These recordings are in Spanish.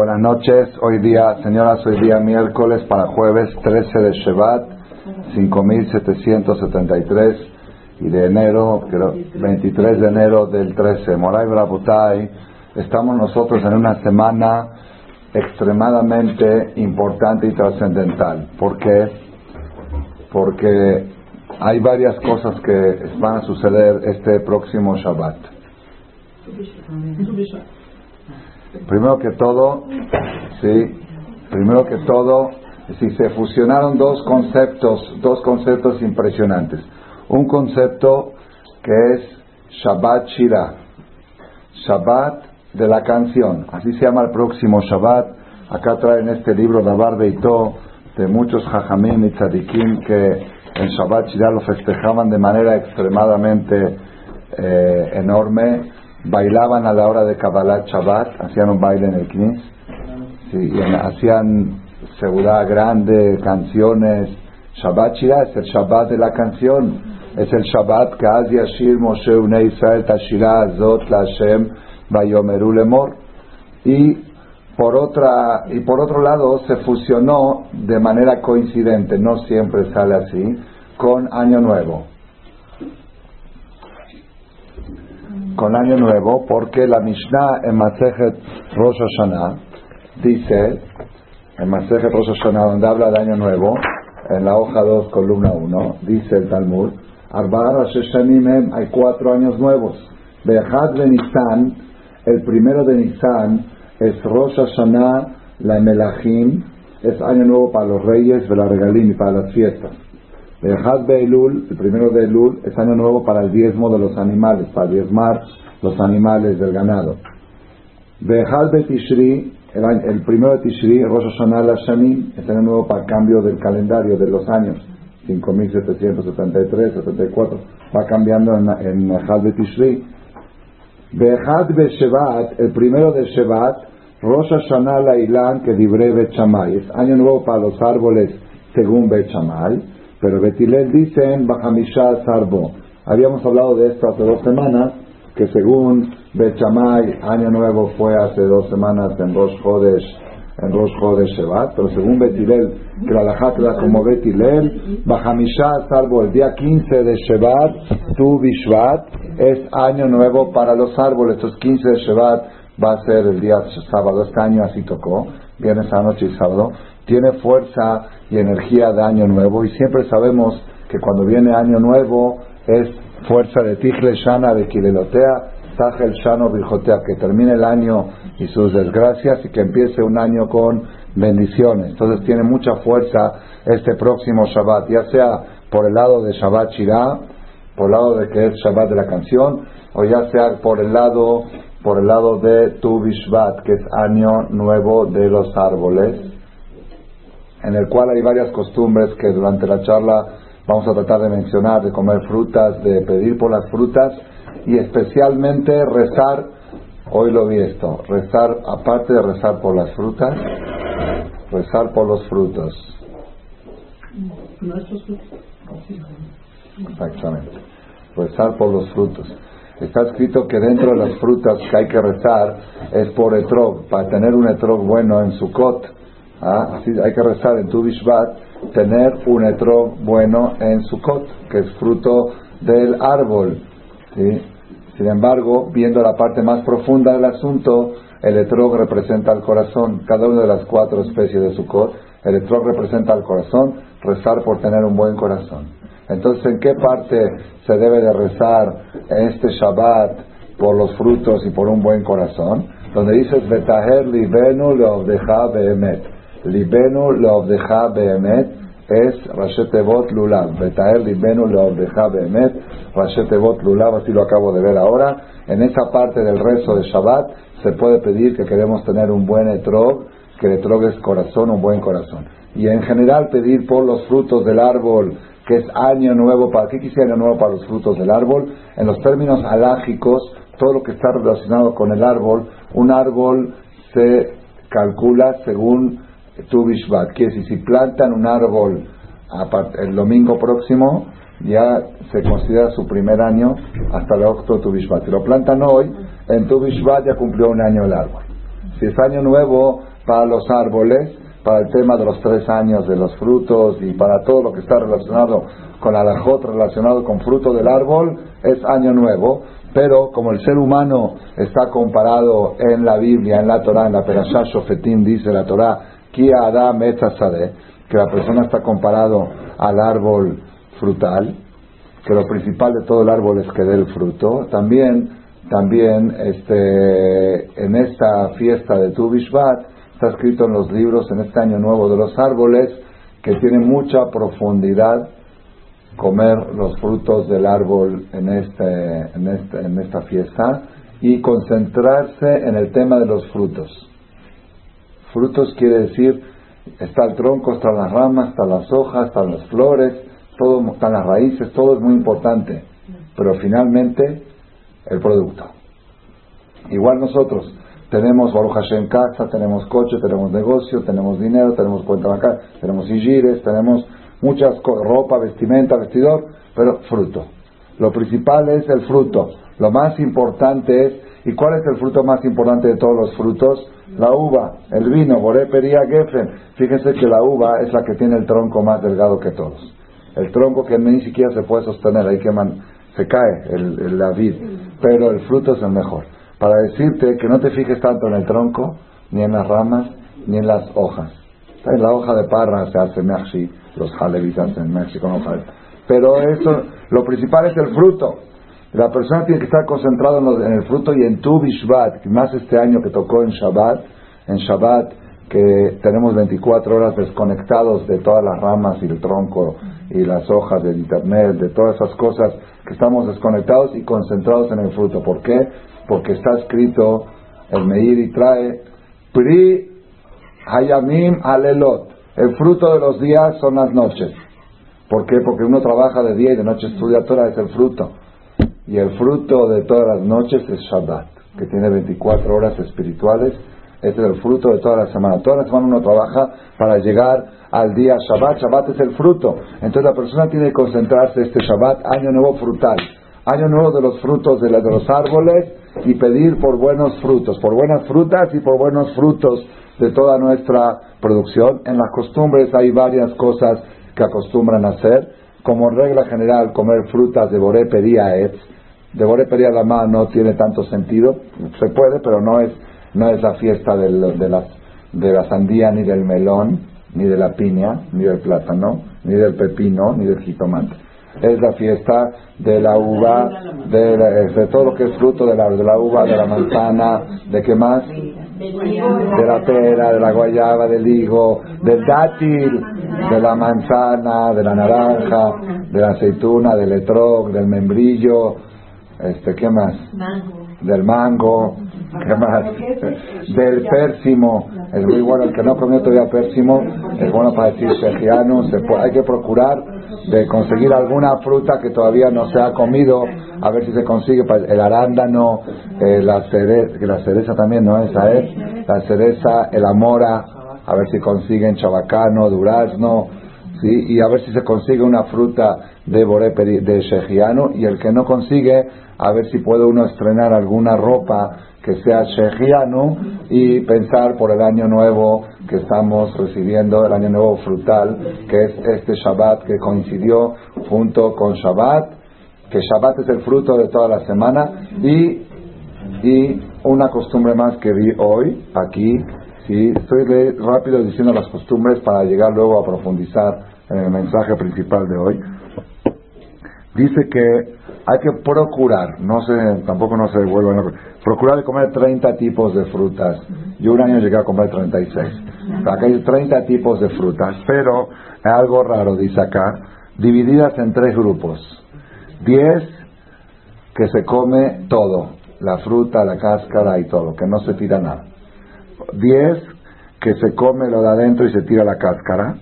Buenas noches, hoy día, señoras, hoy día miércoles para jueves 13 de Shevat, 5773 y de enero, 23 de enero del 13. Moray Brabutay, estamos nosotros en una semana extremadamente importante y trascendental. ¿Por qué? Porque hay varias cosas que van a suceder este próximo Shabbat. Primero que todo, sí, primero que todo, si se fusionaron dos conceptos, dos conceptos impresionantes. Un concepto que es Shabbat Shira, Shabbat de la canción, así se llama el próximo Shabbat. Acá traen este libro Dabar Beitó de muchos Jajamim y Tzadikim que en Shabbat Shira lo festejaban de manera extremadamente eh, enorme bailaban a la hora de Kabbalah Shabbat, hacían un baile en el Knis, sí, hacían seguridad grande, canciones. Shabbat Shira es el Shabbat de la canción, es el Shabbat que Az Yashir Moshe Unei Israel Tashira Azot Lashem Bayomeru Lemor. Y por, otra, y por otro lado se fusionó de manera coincidente, no siempre sale así, con Año Nuevo. Con Año Nuevo, porque la Mishnah en Masejet Rosh Hashanah dice, en Masejet Rosh Hashanah, donde habla de Año Nuevo, en la hoja 2, columna 1, dice el Talmud, Arba'a hay cuatro años nuevos. Behad de Nisan, el primero de Nisan, es Rosh Hashanah, la Melachim, es año nuevo para los reyes, la regalín y para las fiestas. Bejad Beilul, el primero de Elul, es año nuevo para el diezmo de los animales, para diezmar los animales del ganado. Bejad Betishri, el, el primero de Tishri, Rosh Hashanah Lashanim, es año nuevo para el cambio del calendario de los años, 5773, 74, va cambiando en, en Bejad Betishri. Bejad Beshevat, el primero de Shevat, Rosh Hashanah Lailan, que dibre Bechamay, es año nuevo para los árboles según Bechamay. Pero Betilel dice en Bajamisha Sarbo. Habíamos hablado de esto hace dos semanas, que según Bechamay, Año Nuevo fue hace dos semanas en Rosh Chodesh, en Rosh Chodesh Shevat, pero según Betilel, que la era como Betilel, Bajamisha Sarbo, el día 15 de Shevat, Tu Bishvat, es Año Nuevo para los árboles. Estos 15 de Shevat va a ser el día sábado, este año así tocó, viernes a noche y sábado tiene fuerza y energía de año nuevo y siempre sabemos que cuando viene año nuevo es fuerza de Tigre Shana de Kilelotea, Tajel Shano Virjotea, que termine el año y sus desgracias y que empiece un año con bendiciones. Entonces tiene mucha fuerza este próximo Shabbat, ya sea por el lado de Shabbat Shirah, por el lado de que es Shabbat de la canción, o ya sea por el lado por el lado de Tu Bishvat, que es año nuevo de los árboles en el cual hay varias costumbres que durante la charla vamos a tratar de mencionar, de comer frutas, de pedir por las frutas y especialmente rezar, hoy lo vi esto, rezar, aparte de rezar por las frutas, rezar por los frutos. Exactamente, rezar por los frutos. Está escrito que dentro de las frutas que hay que rezar es por etrog, para tener un etrog bueno en su cot ¿Ah? Hay que rezar en tu Bishvat, tener un etrog bueno en Sukkot, que es fruto del árbol. Sin embargo, viendo la parte más profunda del asunto, el etrog representa el corazón. Cada una de las cuatro especies de Sukkot, el etrog representa el corazón, rezar por tener un buen corazón. Entonces, ¿en qué parte se debe de rezar este Shabbat por los frutos y por un buen corazón? Donde dices, Betaher libenu leovdeja behemet Libenu leovdeja behemet es Rashetevot Lulav. Betaer Libenu leovdeja behemet Rashetevot Lulav, así lo acabo de ver ahora. En esa parte del rezo de Shabbat se puede pedir que queremos tener un buen etrog, que el etrog es corazón, un buen corazón. Y en general pedir por los frutos del árbol, que es año nuevo, ¿para qué quisiera año nuevo para los frutos del árbol? En los términos alágicos, todo lo que está relacionado con el árbol, un árbol se calcula según tu Bishvat. Quiere decir, si plantan un árbol el domingo próximo, ya se considera su primer año hasta el octo Tu Bishvat. Si lo plantan hoy, en Tu Bishvat ya cumplió un año el árbol. Si es año nuevo, para los árboles, para el tema de los tres años de los frutos y para todo lo que está relacionado con la lajot, relacionado con fruto del árbol, es año nuevo. Pero como el ser humano está comparado en la Biblia, en la Torah, en la Perashá Shofetim, dice la Torah, Adam que la persona está comparado al árbol frutal, que lo principal de todo el árbol es que dé el fruto. También, también este, en esta fiesta de Tu Bishvat, está escrito en los libros en este año nuevo de los árboles que tiene mucha profundidad comer los frutos del árbol en, este, en, este, en esta fiesta y concentrarse en el tema de los frutos. Frutos quiere decir, está el tronco, están las ramas, están las hojas, están las flores, todo, están las raíces, todo es muy importante, pero finalmente el producto. Igual nosotros tenemos Baruch en casa, tenemos coche, tenemos negocio, tenemos dinero, tenemos cuenta bancaria, tenemos igires, tenemos muchas ropa, vestimenta, vestidor, pero fruto. Lo principal es el fruto. Lo más importante es, ¿y cuál es el fruto más importante de todos los frutos? La uva, el vino, Borepería Geffen. Fíjense que la uva es la que tiene el tronco más delgado que todos. El tronco que ni siquiera se puede sostener, ahí que se cae el, la vid, pero el fruto es el mejor. Para decirte que no te fijes tanto en el tronco, ni en las ramas, ni en las hojas. En la hoja de parra se hace merci, los jalevis hacen merci con hoja Pero eso, lo principal es el fruto. La persona tiene que estar concentrada en, el fruto y en tu Bishvat, más este año que tocó en Shabbat, en Shabbat que tenemos 24 horas desconectados de todas las ramas y el tronco y las hojas del internet, de todas esas cosas que estamos desconectados y concentrados en el fruto. ¿Por qué? Porque está escrito el Meir y trae Pri Hayamim Alelot. El fruto de los días son las noches. ¿Por qué? Porque uno trabaja de día y de noche estudia Torah, es el fruto. Y el fruto de todas las noches es Shabbat, que tiene 24 horas espirituales este es el fruto de toda la semana. Toda la semana uno trabaja para llegar al día Shabbat. Shabbat es el fruto. Entonces la persona tiene que concentrarse este Shabbat, año nuevo frutal. Año nuevo de los frutos de, los árboles y pedir por buenos frutos, por buenas frutas y por buenos frutos de toda nuestra producción. En las costumbres hay varias cosas que acostumbran hacer. Como regla general, comer frutas de Boré Pería De Boré Pería la mano no tiene tanto sentido. Se puede, pero no es no es la fiesta de, la, de la sandía, ni del melón, ni de la piña, ni del plátano, ni del pepino, ni del jitomate. Es la fiesta de la uva, de, todo lo que es fruto de la, de la uva, de la manzana, de qué más? De la pera, de la guayaba, del higo, del dátil, de la manzana, de la naranja, de la aceituna, del etrog, del membrillo, este, ¿qué más? Del mango, ¿Qué más? Del pérsimo. Es muy bueno. El que no comió todavía pérsimo es bueno para decir segiano. Se hay que procurar de conseguir alguna fruta que todavía no se ha comido. A ver si se consigue el arándano, eh, la cereza, la cereza también no es, ¿sabes? La cereza, el amora. A ver si consiguen chabacano, durazno. ¿sí? Y a ver si se consigue una fruta de boré de shejiano. Y el que no consigue, a ver si puede uno estrenar alguna ropa que sea Shejianu y pensar por el año nuevo que estamos recibiendo, el año nuevo frutal, que es este Shabbat que coincidió junto con Shabbat, que Shabbat es el fruto de toda la semana y, y una costumbre más que vi hoy aquí, sí, estoy rápido diciendo las costumbres para llegar luego a profundizar en el mensaje principal de hoy. Dice que hay que procurar, no se, tampoco no se vuelven, procurar de comer 30 tipos de frutas. Yo un año llegué a comer 36. Acá hay 30 tipos de frutas, pero es algo raro, dice acá, divididas en tres grupos. 10 que se come todo, la fruta, la cáscara y todo, que no se tira nada. 10 que se come lo de adentro y se tira la cáscara,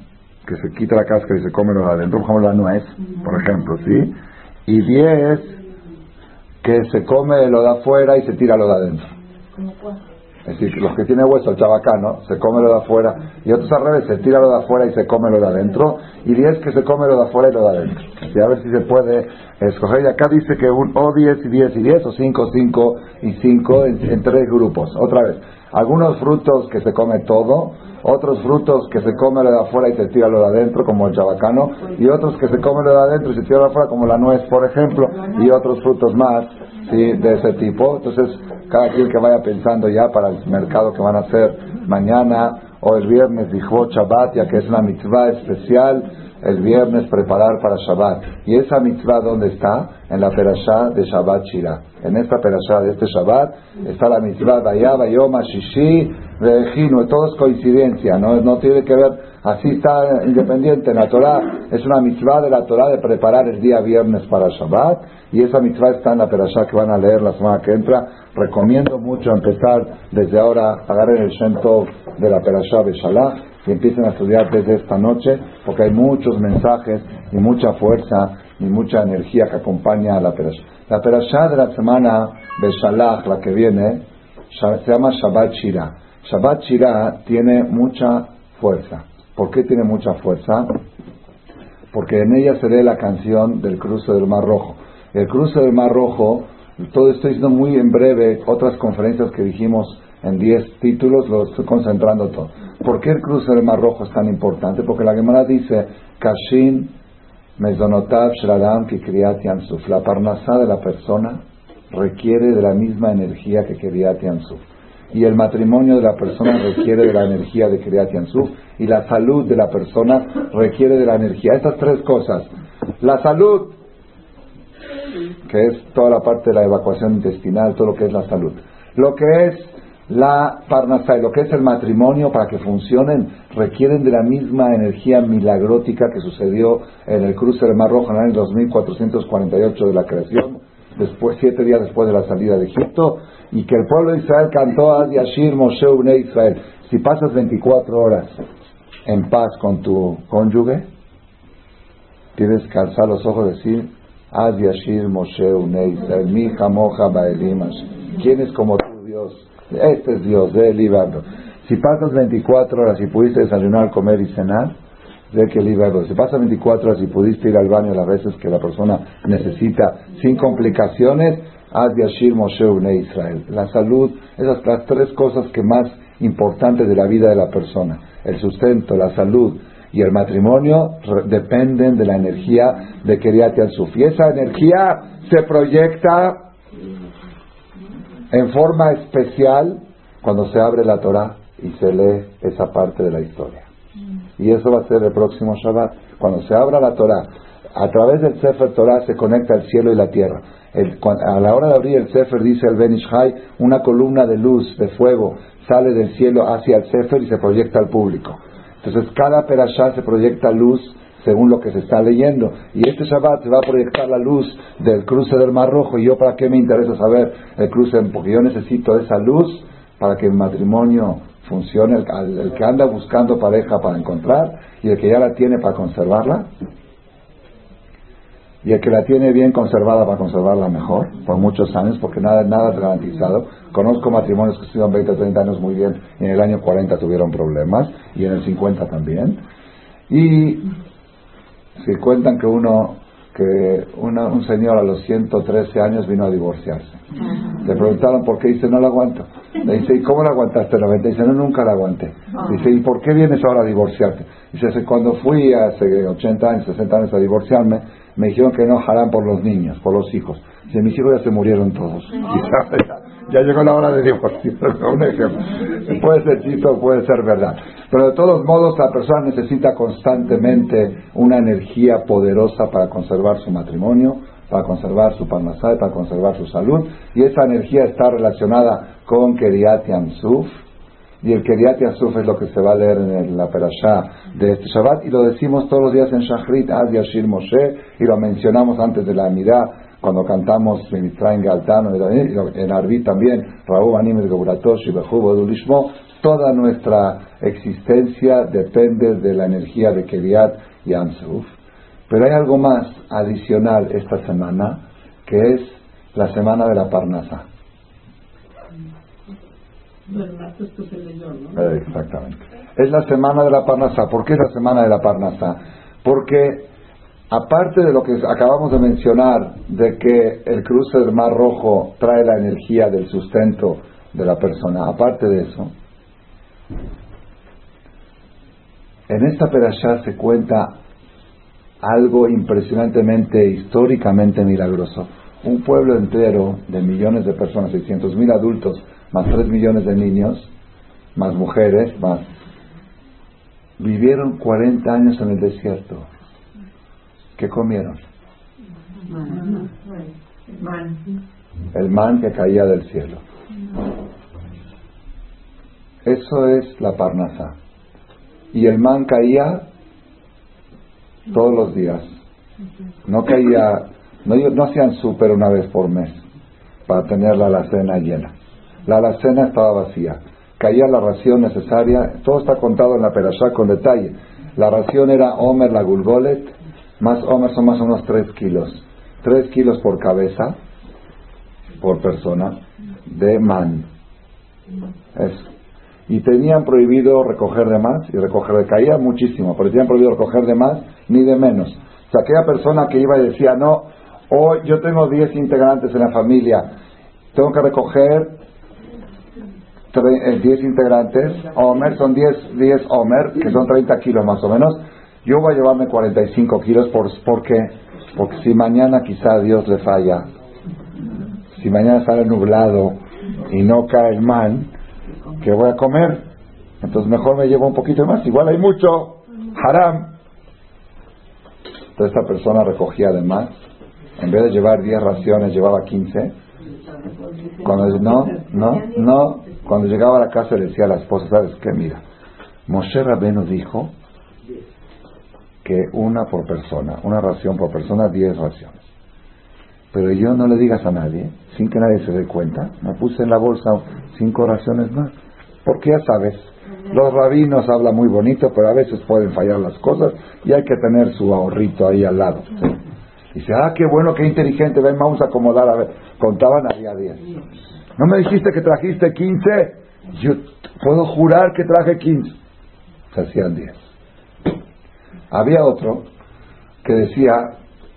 que se quita la cáscara y se come lo de adentro, como la nuez, por ejemplo, ¿sí? y 10 que se come lo de afuera y se tira lo de adentro. Es decir, los que tienen hueso, el chabacano, se come lo de afuera, y otros al revés, se tira lo de afuera y se come lo de adentro, y 10 que se come lo de afuera y lo de adentro. Y a ver si se puede escoger. Y acá dice que un o 10 y 10 y 10, o 5, 5 y 5 en, tres grupos. Otra vez, Algunos frutos que se come todo, otros frutos que se come lo de afuera y se tira lo de adentro, como el chabacano, y otros que se come lo de adentro y se tira lo de afuera, como la nuez, por ejemplo, y otros frutos más ¿sí? de ese tipo. Entonces, cada quien que vaya pensando ya para el mercado que van a hacer mañana o el viernes, dijo Shabbat, ya que es una mitzvah especial el viernes preparar para Shabbat. ¿Y esa mitzvah dónde está? En la perashá de Shabbat Shira. En esta perashá de este Shabbat está la mitzvah Vayaba Yoma Shishi Rejino. Todo es coincidencia, ¿no? no tiene que ver, así está independiente. En la Torah es una mitzvah de la Torah de preparar el día viernes para Shabbat. Y esa mitzvah está en la perashá que van a leer la semana que entra. Recomiendo mucho empezar desde ahora a agarrar el Shem de la perashá de Shalah y empiecen a estudiar desde esta noche, porque hay muchos mensajes y mucha fuerza y mucha energía que acompaña a la perashá. La perashá de la semana de Shalach, la que viene, se llama Shabbat Shira. Shabbat Shira tiene mucha fuerza. ¿Por qué tiene mucha fuerza? Porque en ella se lee la canción del cruce del Mar Rojo. El cruce del Mar Rojo, todo esto diciendo muy en breve, otras conferencias que dijimos en 10 títulos, lo estoy concentrando todo. ¿Por qué el cruce del Mar Rojo es tan importante? Porque la Gemara dice, Kashin Mezonotav Shradam Kikriyat Yansuf. La parnasá de la persona requiere de la misma energía que Kriyat Yansuf. Y el matrimonio de la persona requiere de la energía de Kriyat Yansuf. Y la salud de la persona requiere de la energía. Estas tres cosas. La salud, que es toda la parte de la evacuación intestinal, todo lo que es la salud. Lo que es la parnasá y lo que es el matrimonio para que funcionen requieren de la misma energía milagrótica que sucedió en el cruce del Mar Rojo en el año 2448 de la creación, después, siete días después de la salida de Egipto, y que el pueblo de Israel cantó a Yashir Moshe Israel. Si pasas 24 horas en paz con tu cónyuge, tienes que alzar los ojos y decir, Ad Yashir Moshe Ubne Israel, mi jamoja baelimas. ¿Quién es como Dios? Este es Dios, de librarlo. Si pasas 24 horas y pudiste desayunar, comer y cenar, de que librarlo. Si pasas 24 horas y pudiste ir al baño las veces que la persona necesita sin complicaciones, haz Yashir Moshe Une Israel. La salud, esas las tres cosas que más importantes de la vida de la persona. El sustento, la salud y el matrimonio dependen de la energía de Keriat Yansuf. Y esa energía se proyecta en forma especial cuando se abre la Torah y se lee esa parte de la historia. Y eso va a ser el próximo Shabbat. Cuando se abra la Torah, a través del Sefer Torah se conecta el cielo y la tierra. a la hora de abrir el Sefer, dice el Benishai, una columna de luz, de fuego, sale del cielo hacia el Sefer y se proyecta al público. Entonces, cada perashá se proyecta luz según lo que se está leyendo. Y este Shabbat se va a proyectar la luz del cruce del Mar Rojo. ¿Y yo para qué me interesa saber el cruce? Porque yo necesito esa luz para que el matrimonio funcione, el, que anda buscando pareja para encontrar y el que ya la tiene para conservarla. Y el que la tiene bien conservada para conservarla mejor, por muchos años, porque nada, nada es garantizado. Conozco matrimonios que estuvieron 20 o 30 años muy bien y en el año 40 tuvieron problemas y en el 50 también. Y si cuentan que uno, que un señor a los 113 años vino a divorciarse. Le preguntaron por qué, dice, no la aguanto. Le dice, ¿y cómo la aguantaste 90? Dice, no, nunca la aguanté. Dice, ¿y por qué vienes ahora a divorciarte? Dice, cuando fui hace 80 años, 60 años a divorciarme, me dijeron que no harán por los niños, por los hijos. Dice, mis hijos ya se murieron todos. ya, llegó la hora de divorcio. un ejemplo. Puede ser chiste puede ser verdad. Pero de todos modos, la persona necesita constantemente una energía poderosa para conservar su matrimonio, para conservar su parnasá, para conservar su salud. Y esa energía está relacionada con Keriat Yamsuf. Y el Keriat Yamsuf es lo que se va a leer en la perashá de este Shabbat. Y lo decimos todos los días en Shachrit, Ad Yashir Moshe. Y lo mencionamos antes de la Mirá, cuando cantamos en Galtano, en Arbi también, Raúl Anim Geburatosh y Bejubo Dulishmo Toda nuestra existencia depende de la energía de Keriat y Ansuf. Pero hay algo más adicional esta semana, que es la semana de la Parnasa. Eh, exactamente. Es la semana de la Parnasa. ¿Por qué es la semana de la Parnasa? Porque aparte de lo que acabamos de mencionar, de que el cruce del Mar Rojo trae la energía del sustento de la persona. Aparte de eso, en esta perashá se cuenta algo impresionantemente, históricamente milagroso. Un pueblo entero de millones de personas, 600 mil adultos, más 3 millones de niños, más mujeres, más... Vivieron 40 años en el desierto. ¿Qué comieron? El man que caía del cielo. Eso es la parnasa. Y el man caía todos los días. No caía, no, no hacían súper una vez por mes para tener la alacena llena. La alacena estaba vacía. Caía la ración necesaria. Todo está contado en la perashá con detalle. La ración era Homer la Gulgolet, más Homer son más o menos 3 kilos. 3 kilos por cabeza, por persona, de man. Y tenían prohibido recoger de más y recoger de caía muchísimo, pero tenían prohibido recoger de más ni de menos. O sea, aquella persona que iba y decía, no, hoy yo tengo 10 integrantes en la familia, tengo que recoger 10 eh, integrantes, Homer, son 10, 10 Homer, que son 30 kilos más o menos, yo voy a llevarme 45 kilos por, porque, porque si mañana quizá Dios le falla, si mañana sale nublado y no cae el man, ¿qué voy a comer? Entonces mejor me llevo un poquito más, igual hay mucho, haram. Entonces esta persona recogía además, en vez de llevar 10 raciones, llevaba 15. Cuando no, no, no, cuando llegaba a la casa le decía a la esposa, ¿sabes qué? Mira, Moshe Rabeno dijo que una por persona, una ración por persona, 10 raciones. Pero yo no le digas a nadie, sin que nadie se dé cuenta, me puse en la bolsa cinco raciones más. Porque ya sabes, los rabinos hablan muy bonito, pero a veces pueden fallar las cosas y hay que tener su ahorrito ahí al lado. Y dice, ah, qué bueno, qué inteligente, ven, vamos a acomodar. A ver. Contaban había 10. ¿No me dijiste que trajiste 15? Yo puedo jurar que traje 15. Se hacían 10. Había otro que decía,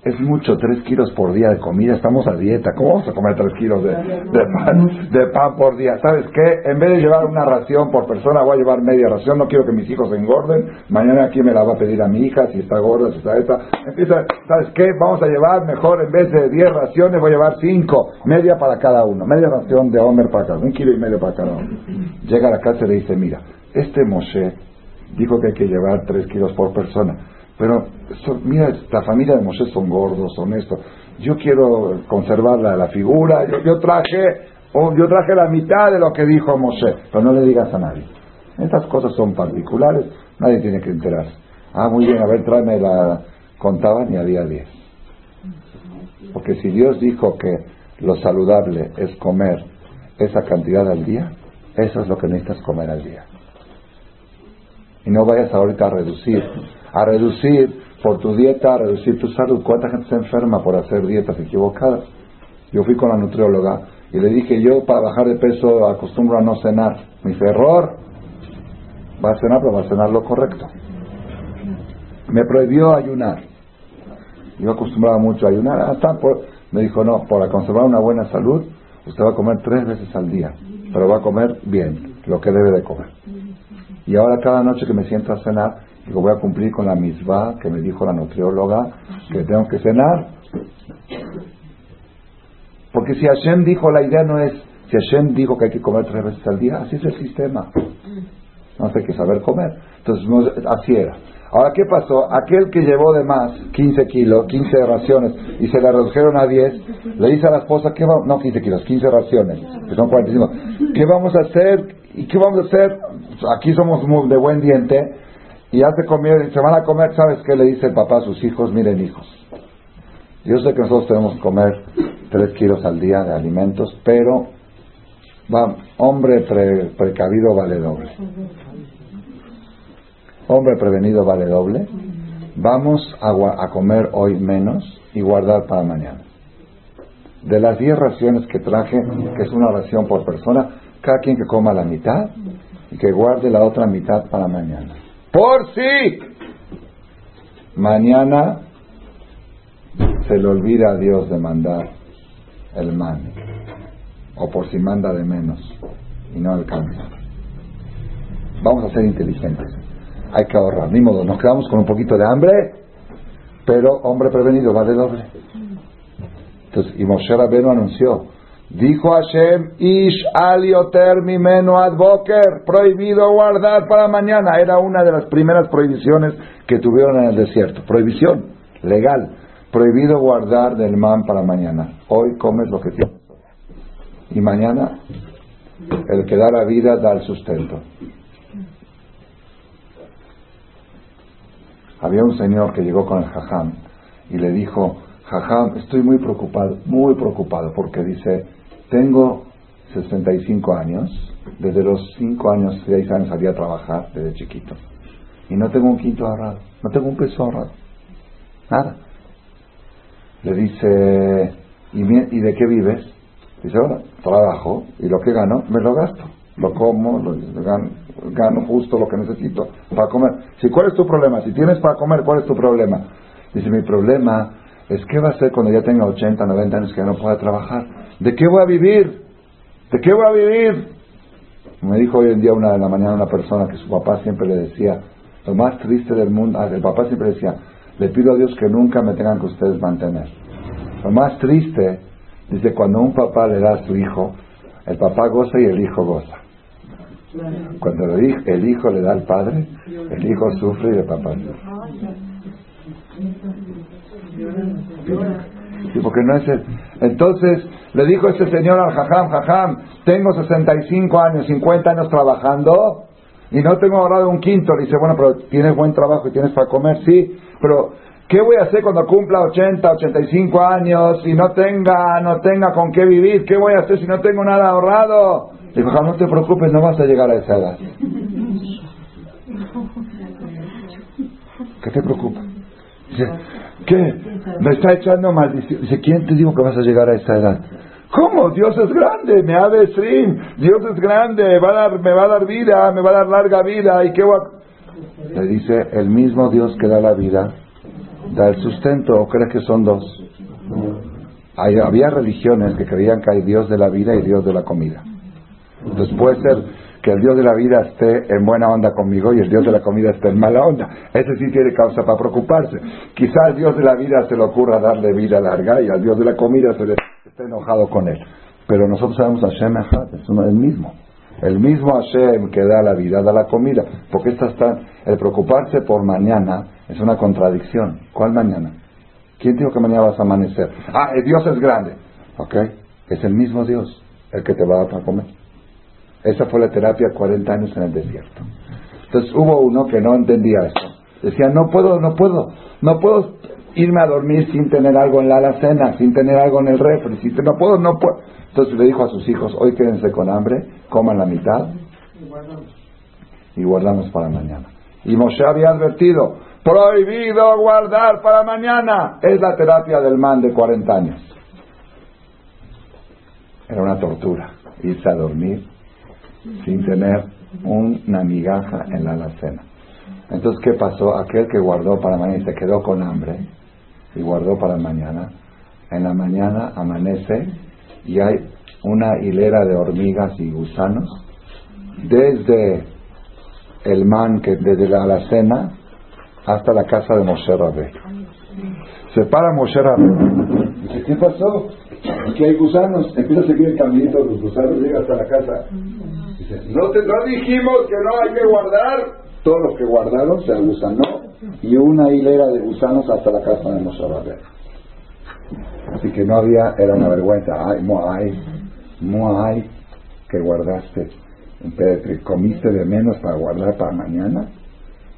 es mucho, tres kilos por día de comida, estamos a dieta, ¿cómo vamos a comer tres kilos de, pan, de pan por día? ¿Sabes qué? En vez de llevar una ración por persona, voy a llevar media ración, no quiero que mis hijos engorden, mañana aquí me la va a pedir a mi hija, si está gorda, si está esta. Empieza, ¿sabes qué? Vamos a llevar mejor, en vez de diez raciones, voy a llevar cinco, media para cada uno, media ración de Homer para cada uno, un kilo y medio para cada uno. Llega a la casa y le dice, mira, este Moshe dijo que hay que llevar tres kilos por persona pero mira, la familia de Moshe son gordos, son esto. Yo quiero conservar la, figura. Yo, traje, yo traje la mitad de lo que dijo Moshe, pero no le digas a nadie. Estas cosas son particulares, nadie tiene que enterarse. Ah, muy bien, a ver, tráeme la. Contaban y había diez. Porque si Dios dijo que lo saludable es comer esa cantidad al día, eso es lo que necesitas comer al día. Y no vayas ahorita a reducir a reducir por tu dieta, a reducir tu salud. ¿Cuánta gente se enferma por hacer dietas equivocadas? Yo fui con la nutrióloga y le dije, yo para bajar de peso acostumbro a no cenar. Me dice, error. Va a cenar, pero va a cenar lo correcto. Me prohibió ayunar. Yo acostumbraba mucho a ayunar. Hasta por, me dijo, no, para conservar una buena salud, usted va a comer tres veces al día, pero va a comer bien, lo que debe de comer. Y ahora cada noche que me siento a cenar, Digo, voy a cumplir con la misma que me dijo la nutrióloga que tengo que cenar. Porque si Hashem dijo, la idea no es, si Hashem dijo que hay que comer tres veces al día, así es el sistema. No hay que saber comer. Entonces, así era. Ahora, ¿qué pasó? Aquel que llevó de más 15 kilos, 15 raciones, y se le redujeron a 10, le dice a la esposa, ¿qué va? No 15 kilos, 15 raciones, que son 45. ¿Qué vamos a hacer? ¿Y qué vamos a hacer? Aquí somos de buen diente y ya se comieron, se van a comer, ¿sabes qué le dice el papá a sus hijos? Miren hijos, yo sé que nosotros tenemos que comer tres kilos al día de alimentos, pero hombre precavido vale doble. Hombre prevenido vale doble. Vamos a, a comer hoy menos y guardar para mañana. De las diez raciones que traje, que es una ración por persona, cada quien que coma la mitad y que guarde la otra mitad para mañana. Por si mañana se le olvida a Dios de mandar el man, o por si manda de menos. y no alcanza. Vamos a ser inteligentes. Hay que ahorrar. Ni modo, nos quedamos con un poquito de hambre, pero hombre prevenido vale doble. Entonces, y Moshe Rabbeinu anunció, dijo Hashem, Ish alioter mimeno advoker, prohibido guardar para mañana. Era una de las primeras prohibiciones que tuvieron en el desierto. Prohibición legal. Prohibido guardar del man para mañana. Hoy comes lo que tienes. Y mañana el que da la vida da el sustento. Había un señor que llegó con el jajam y le dijo, jajam, estoy muy preocupado, muy preocupado, porque dice, tengo 65 años, desde los 5 años, 6 años salí a trabajar, desde chiquito, y no tengo un quinto ahorrado, no tengo un peso ahorrado, nada. Le dice, ¿y, de qué vives? Dice, ahora, trabajo y lo que gano me lo gasto, lo como, lo, gano, gano justo lo que necesito para comer. Si, ¿Cuál es tu problema? Si tienes para comer, ¿cuál es tu problema? Dice, mi problema es qué va a hacer cuando ya tenga 80, 90 años que no pueda trabajar. ¿De qué voy a vivir? ¿De qué voy a vivir? Me dijo hoy en día una de la mañana una persona que su papá siempre le decía, lo más triste del mundo, ah, el papá siempre decía, le pido a Dios que nunca me tengan que ustedes mantener. Lo más triste, dice, cuando un papá le da a su hijo, el papá goza y el hijo goza. Cuando el hijo le da al padre, el hijo sufre y el papá sufre. Porque no es Entonces le dijo este señor al jajam, jajam, tengo 65 años, 50 años trabajando y no tengo ahorrado un quinto. Le dice, bueno, pero tienes buen trabajo y tienes para comer, sí, pero ¿qué voy a hacer cuando cumpla 80, 85 años y no tenga, no tenga con qué vivir? ¿Qué voy a hacer si no tengo nada ahorrado? Le dijo, no te preocupes, no vas a llegar a esa edad. ¿Qué te preocupa? Dice, ¿qué? Me está echando maldición. Dice, ¿quién te dijo que vas a llegar a esa edad? ¿Cómo? Dios es grande, me ha de stream. Dios es grande, va a dar, me va a dar vida, me va a dar larga vida. ¿Y qué va Le dice, el mismo Dios que da la vida, da el sustento. ¿O crees que son dos? había religiones que creían que hay Dios de la vida y Dios de la comida. Entonces puede ser que el Dios de la vida esté en buena onda conmigo y el Dios de la comida esté en mala onda. Ese sí tiene causa para preocuparse. Quizá al Dios de la vida se le ocurra darle vida larga y al Dios de la comida se le esté enojado con él. Pero nosotros sabemos Hashem es uno, el mismo. El mismo Hashem que da la vida, da la comida. Porque esta está, el preocuparse por mañana es una contradicción. ¿Cuál mañana? ¿Quién dijo que mañana vas a amanecer? Ah, el Dios es grande. ¿Ok? Es el mismo Dios el que te va a dar para comer. Esa fue la terapia 40 años en el desierto. Entonces hubo uno que no entendía eso. Decía, no puedo, no puedo, no puedo irme a dormir sin tener algo en la alacena, sin tener algo en el refri, no puedo, no puedo. Entonces le dijo a sus hijos, hoy quédense con hambre, coman la mitad y guardamos para mañana. Y Moshe había advertido, prohibido guardar para mañana. Es la terapia del man de 40 años. Era una tortura irse a dormir sin tener una migaja en la alacena. Entonces, ¿qué pasó? Aquel que guardó para mañana y se quedó con hambre y guardó para mañana, en la mañana amanece y hay una hilera de hormigas y gusanos desde el man que desde la alacena hasta la casa de Moshe Rabé. Se para Moshe Rabé. Dice, ¿qué pasó? Aquí hay gusanos. Empieza a seguir el caminito los gusanos, llega hasta la casa. No, te, no dijimos que no hay que guardar. Todos los que guardaron se agusanó y una hilera de gusanos hasta la casa de Moshe Así que no había, era una vergüenza. Ay, Moai, Moai, que guardaste. comiste de menos para guardar para mañana.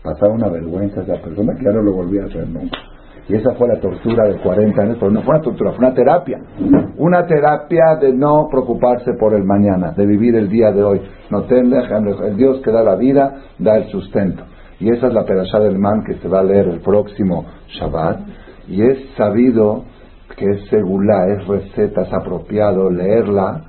Pasaba una vergüenza esa persona que ya no lo volvía a hacer nunca. Y esa fue la tortura de 40 años, pero no fue una tortura, fue una terapia. Una terapia de no preocuparse por el mañana, de vivir el día de hoy. No el Dios que da la vida, da el sustento. Y esa es la perashá del man que se va a leer el próximo Shabbat. Y es sabido que es segula, es receta, es apropiado leerla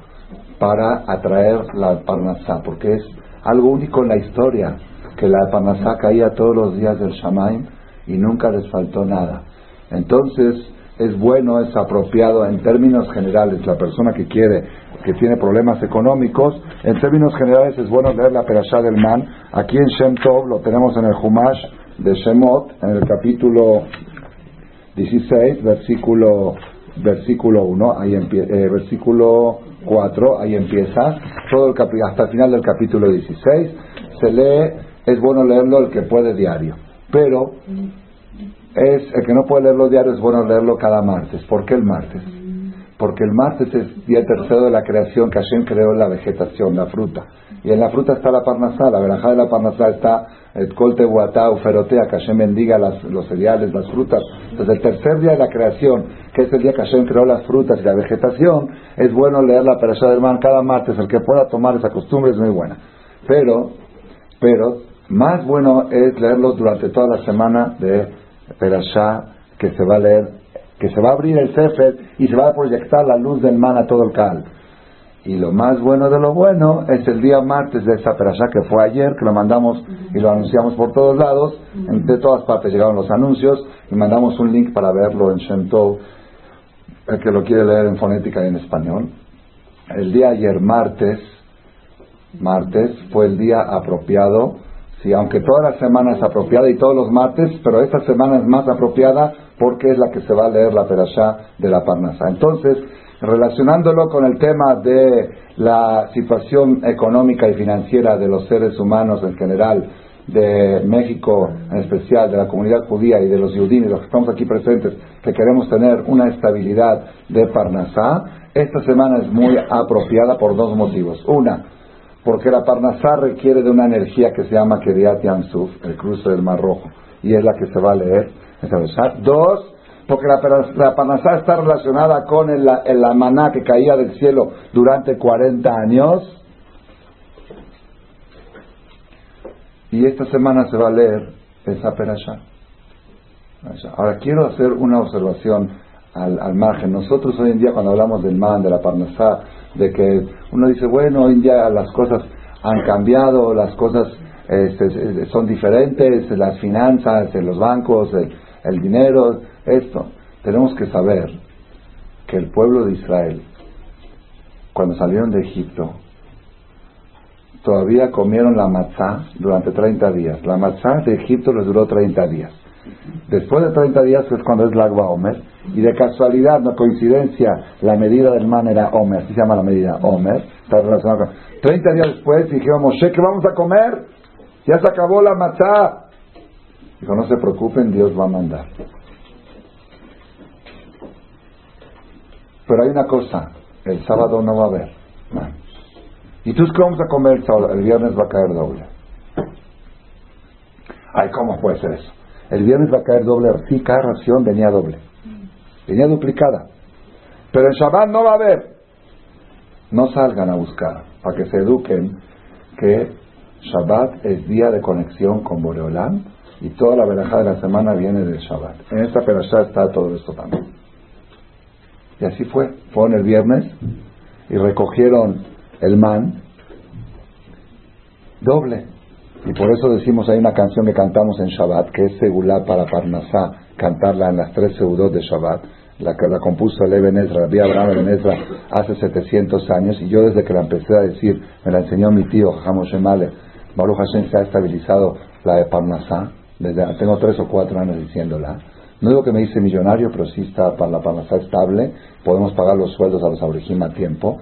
para atraer la parnasá, porque es algo único en la historia, que la parnasá caía todos los días del Shamaim y nunca les faltó nada. Entonces, es bueno, es apropiado en términos generales. La persona que quiere, que tiene problemas económicos, en términos generales es bueno leer la Perashá del Man. Aquí en Shem Tov lo tenemos en el Humash de Shemot, en el capítulo 16, versículo, versículo 1, ahí eh, versículo 4, ahí empieza, todo el hasta el final del capítulo 16, se lee, es bueno leerlo el que puede diario, pero es el que no puede leerlo diario es bueno leerlo cada martes. ¿Por qué el martes? Porque el martes es día tercero de la creación que Hashem creó la vegetación, la fruta. Y en la fruta está la parnasá, la verajá de la parnasá está el colte guatá, ferotea, que Hashem bendiga los cereales, las frutas. Entonces el tercer día de la creación, que es el día que Hashem creó las frutas y la vegetación, es bueno leer la perashá del cada martes. El que pueda tomar esa costumbre es muy buena. Pero, pero, más bueno es leerlo durante toda la semana de perashá que se va a leer, que se va a abrir el Sefer y se va a proyectar la luz del man a todo el cal. Y lo más bueno de lo bueno es el día martes de esa perashá que fue ayer, que lo mandamos y lo anunciamos por todos lados. De todas partes llegaron los anuncios y mandamos un link para verlo en Shentov, el que lo quiere leer en fonética y en español. El día ayer, martes, martes, fue el día apropiado. Sí, aunque toda la semana es apropiada y todos los martes, pero esta semana es más apropiada porque es la que se va a leer la perashá de la Parnasa. Entonces, relacionándolo con el tema de la situación económica y financiera de los seres humanos en general, de México en especial, de la comunidad judía y de los judíos, los que estamos aquí presentes, que queremos tener una estabilidad de Parnasá, esta semana es muy apropiada por dos motivos. Una, porque la Parnasá requiere de una energía que se llama Kediat Yansuf, el cruce del Mar Rojo, y es la que se va a leer. Dos, porque la, la está relacionada con el, la maná que caía del cielo durante 40 años. Y esta semana se va a leer esa perashá. Ahora quiero hacer una observación al, margen. Nosotros hoy en día cuando hablamos del man, de la parnasá, de que uno dice, bueno, hoy en día las cosas han cambiado, las cosas este, son diferentes, las finanzas, los bancos, el dinero, esto. Tenemos que saber que el pueblo de Israel, cuando salieron de Egipto, todavía comieron la matzá durante 30 días. La matzá de Egipto les duró 30 días. Después de 30 días es cuando es la Omer. Y de casualidad, no coincidencia, la medida del man era Omer. Así se llama la medida Omer. Está relacionado con... 30 días después dijeron, Moshe, ¿qué vamos a comer? Ya se acabó la matzá. Dijo, no se preocupen, Dios va a mandar. Pero hay una cosa, el sábado no va a haber. ¿Y tú qué vamos a comer el sábado? El viernes va a caer doble. Ay, ¿cómo puede ser eso? El viernes va a caer doble. Sí, cada ración venía doble. Venía duplicada. Pero el Shabbat no va a haber. No salgan a buscar para que se eduquen que Shabbat es día de conexión con Boreolán y toda la verajá de la semana viene del Shabbat. En esta perashá está todo esto también. Y así fue. Fueron el viernes y recogieron el man doble. Y por eso decimos, hay una canción que cantamos en Shabbat, que es Segulá para Parnasá, cantarla en las tres seudot de Shabbat, la que la compuso Eben Ezra, Abraham Eben hace 700 años, y yo desde que la empecé a decir, me la enseñó mi tío, Jamo Shemale, Baruch Hashem se ha estabilizado la de Parnasá, desde, tengo tres o cuatro años diciéndola, no digo que me hice millonario, pero sí está para la panza estable. Podemos pagar los sueldos a los abrejim a tiempo.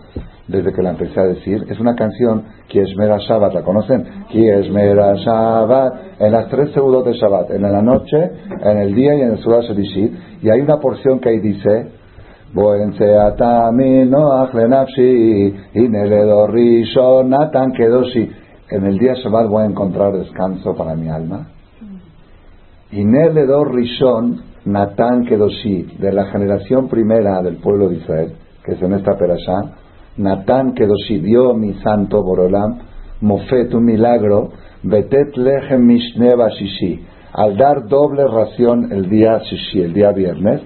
Desde que la empecé a decir, es una canción, Kieshmera Shabbat, ¿la conocen? Kieshmera Shabbat, en las tres segundos de Shabbat, en la noche, en el día y en el Surah Shadishit. Y hay una porción que ahí dice, en el día Shabbat voy a encontrar descanso para mi alma. Y Neledor Rishon, Natán Kedoshi, de la generación primera del pueblo de Israel, que es en esta perashá, Natán Kedoshi dio mi santo Borolam, Mofet, un milagro, Betet Lechem Mishneva Shishi, al dar doble ración el día Shishi, el día viernes,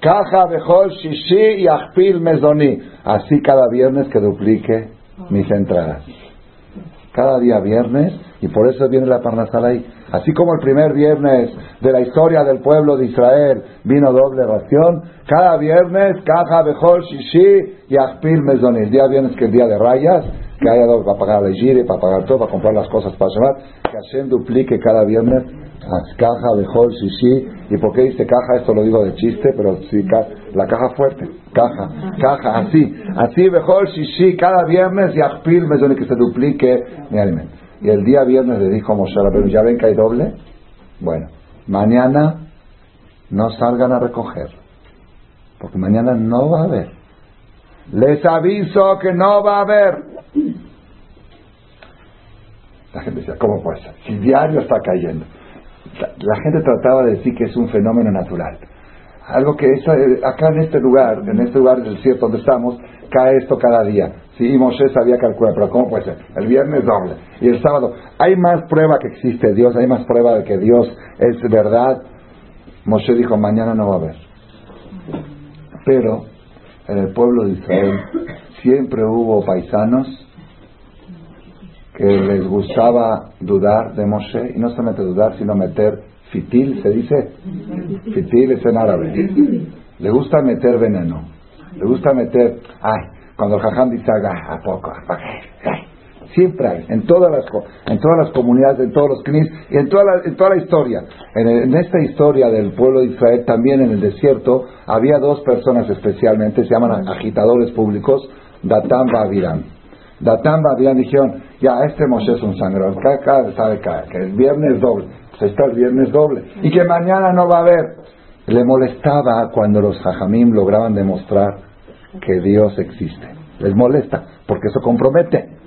Caja Bejol Shishi y Achpil Mesdoni, así cada viernes que duplique mis entradas. cada día viernes, y por eso viene la Parnasal ahí. Así como el primer viernes de la historia del pueblo de Israel vino doble ración, cada viernes, caja, bejol, shishi y akpil mezonil. El día viernes que el día de rayas, que haya dado para pagar el gire, para pagar todo, para comprar las cosas para llevar, que Hashem duplique cada viernes caja, bejol, shishi. ¿Y por qué dice caja? Esto lo digo de chiste, pero sí, la caja fuerte, caja, caja, así, así, bejol, shishi, cada viernes y akpil mezonil, que se duplique mi alimento. Y el día viernes le dijo a Moshe ¿ya ven que hay doble? Bueno, mañana no salgan a recoger, porque mañana no va a haber. Les aviso que no va a haber. La gente decía, ¿cómo puede ser? Si diario está cayendo. La, gente trataba de decir que es un fenómeno natural. Algo que es, eh, acá en este lugar, en este lugar del cierto donde estamos, cae esto cada día. Sí, Moshe sabía calcular, pero ¿cómo puede ser? El viernes doble y el sábado. Hay más prueba que existe Dios, hay más prueba de que Dios es verdad. Moshe dijo, mañana no va a haber. Pero en el pueblo de Israel siempre hubo paisanos que les gustaba dudar de Moshe, y no solamente dudar, sino meter fitil, se dice, fitil es en árabe. Le gusta meter veneno, le gusta meter, ay, cuando el jajam dice, a poco, siempre hay, en todas las, en todas las comunidades, en todos los knis, y en toda la, en toda la historia. En, esta historia del pueblo de Israel, también en el desierto, había dos personas especialmente, se llaman agitadores públicos, Datán Babiran. Datán Babiran dijeron, ya, este Moshe es un sangrón, sabe que el viernes doble, pues está el viernes doble, y que mañana no va a haber. Le molestaba cuando los jajamim lograban demostrar que Dios existe. Les molesta, porque eso compromete.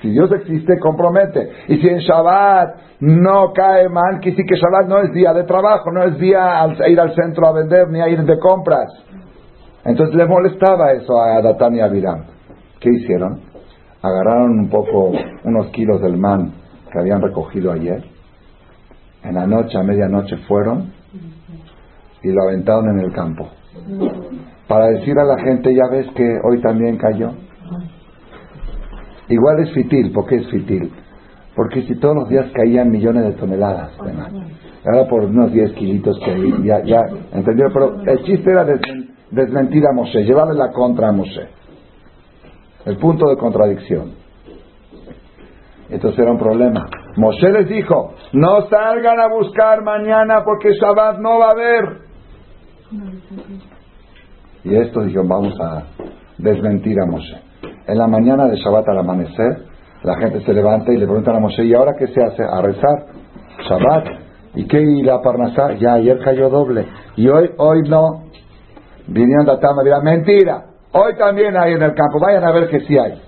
Si Dios existe, compromete. Y si en Shabbat no cae mal, que sí que Shabbat no es día de trabajo, no es día a ir al centro a vender ni a ir de compras. Entonces le molestaba eso a Datán y a Abiram. ¿Qué hicieron? Agarraron un poco, unos kilos del man que habían recogido ayer. En la noche, a medianoche, fueron y lo aventaron en el campo para decir a la gente, ya ves que hoy también cayó. Igual es fitil, ¿por qué es fitil? Porque si todos los días caían millones de toneladas de ahora por unos 10 kilitos que ya, ya, ¿entendió? Pero el chiste era desmentir a Moshe, llevarle la contra a Moshe. El punto de contradicción. Entonces era un problema. Moshe les dijo, no salgan a buscar mañana porque Shabbat no va a haber. Y esto dijeron, vamos a desmentir a Moshe. En la mañana de Shabbat al amanecer, la gente se levanta y le preguntan a Moshe, ¿y ahora qué se hace? A rezar. Shabbat. ¿Y qué y la Parnasá? Ya ayer cayó doble. Y hoy, hoy no. Vinieron de Atama y mentira. Hoy también hay en el campo. Vayan a ver que sí hay.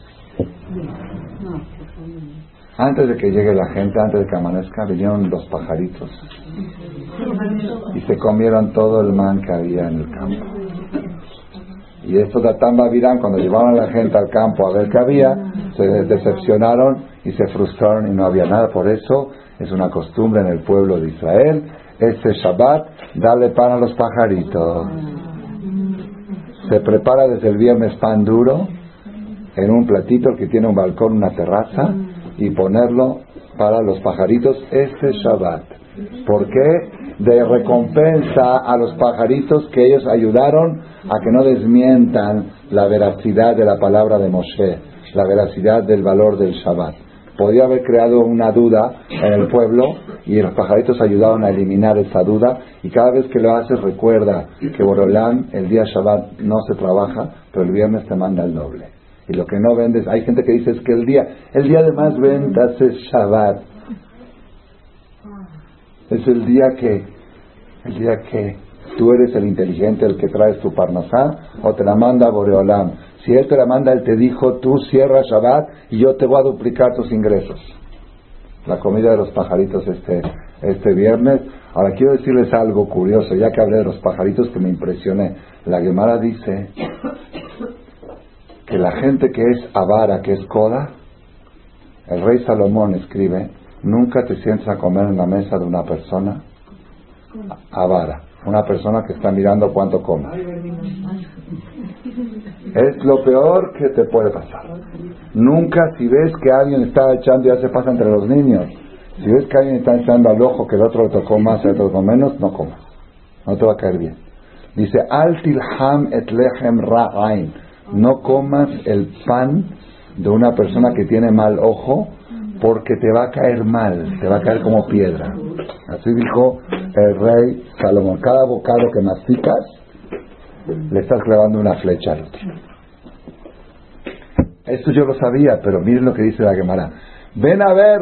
Antes de que llegue la gente, antes de que amanezca, vinieron los pajaritos. Y se comieron todo el man que había en el campo. Y estos Datán Bavirán, cuando llevaban a la gente al campo a ver qué había, se decepcionaron y se frustraron y no había nada. Por eso es una costumbre en el pueblo de Israel, este Shabbat, darle pan a los pajaritos. Se prepara desde el viernes pan duro en un platito que tiene un balcón, una terraza, y ponerlo para los pajaritos este Shabbat. ¿Por qué? De recompensa a los pajaritos que ellos ayudaron a que no desmientan la veracidad de la palabra de Moshe, la veracidad del valor del Shabbat. Podría haber creado una duda en el pueblo y los pajaritos ayudaron a eliminar esa duda y cada vez que lo haces recuerda que Borolán el día Shabbat no se trabaja, pero el viernes te manda el doble. Y lo que no vendes, hay gente que dice es que el día, el día de más ventas es Shabbat. Es el día que, el día que tú eres el inteligente, el que traes tu parnasá, o te la manda Boreolam. Si él te la manda, él te dijo, tú cierras Shabbat y yo te voy a duplicar tus ingresos. La comida de los pajaritos este, este viernes. Ahora quiero decirles algo curioso, ya que hablé de los pajaritos que me impresioné. La Gemara dice que la gente que es avara, que es coda, el rey Salomón escribe, nunca te sientes a comer en la mesa de una persona avara una persona que está mirando cuánto come. Es lo peor que te puede pasar. Nunca si ves que alguien está echando, ya se pasa entre los niños, si ves que alguien está echando al ojo que el otro le tocó más y el otro menos, no comas. No te va a caer bien. Dice, al tilham et lechem ra'ain. No comas el pan de una persona que tiene mal ojo porque te va a caer mal, te va a caer como piedra. Así dijo el rey Salomón. Cada bocado que masticas, le estás clavando una flecha al otro. Esto yo lo sabía, pero miren lo que dice la Gemara. Ven a ver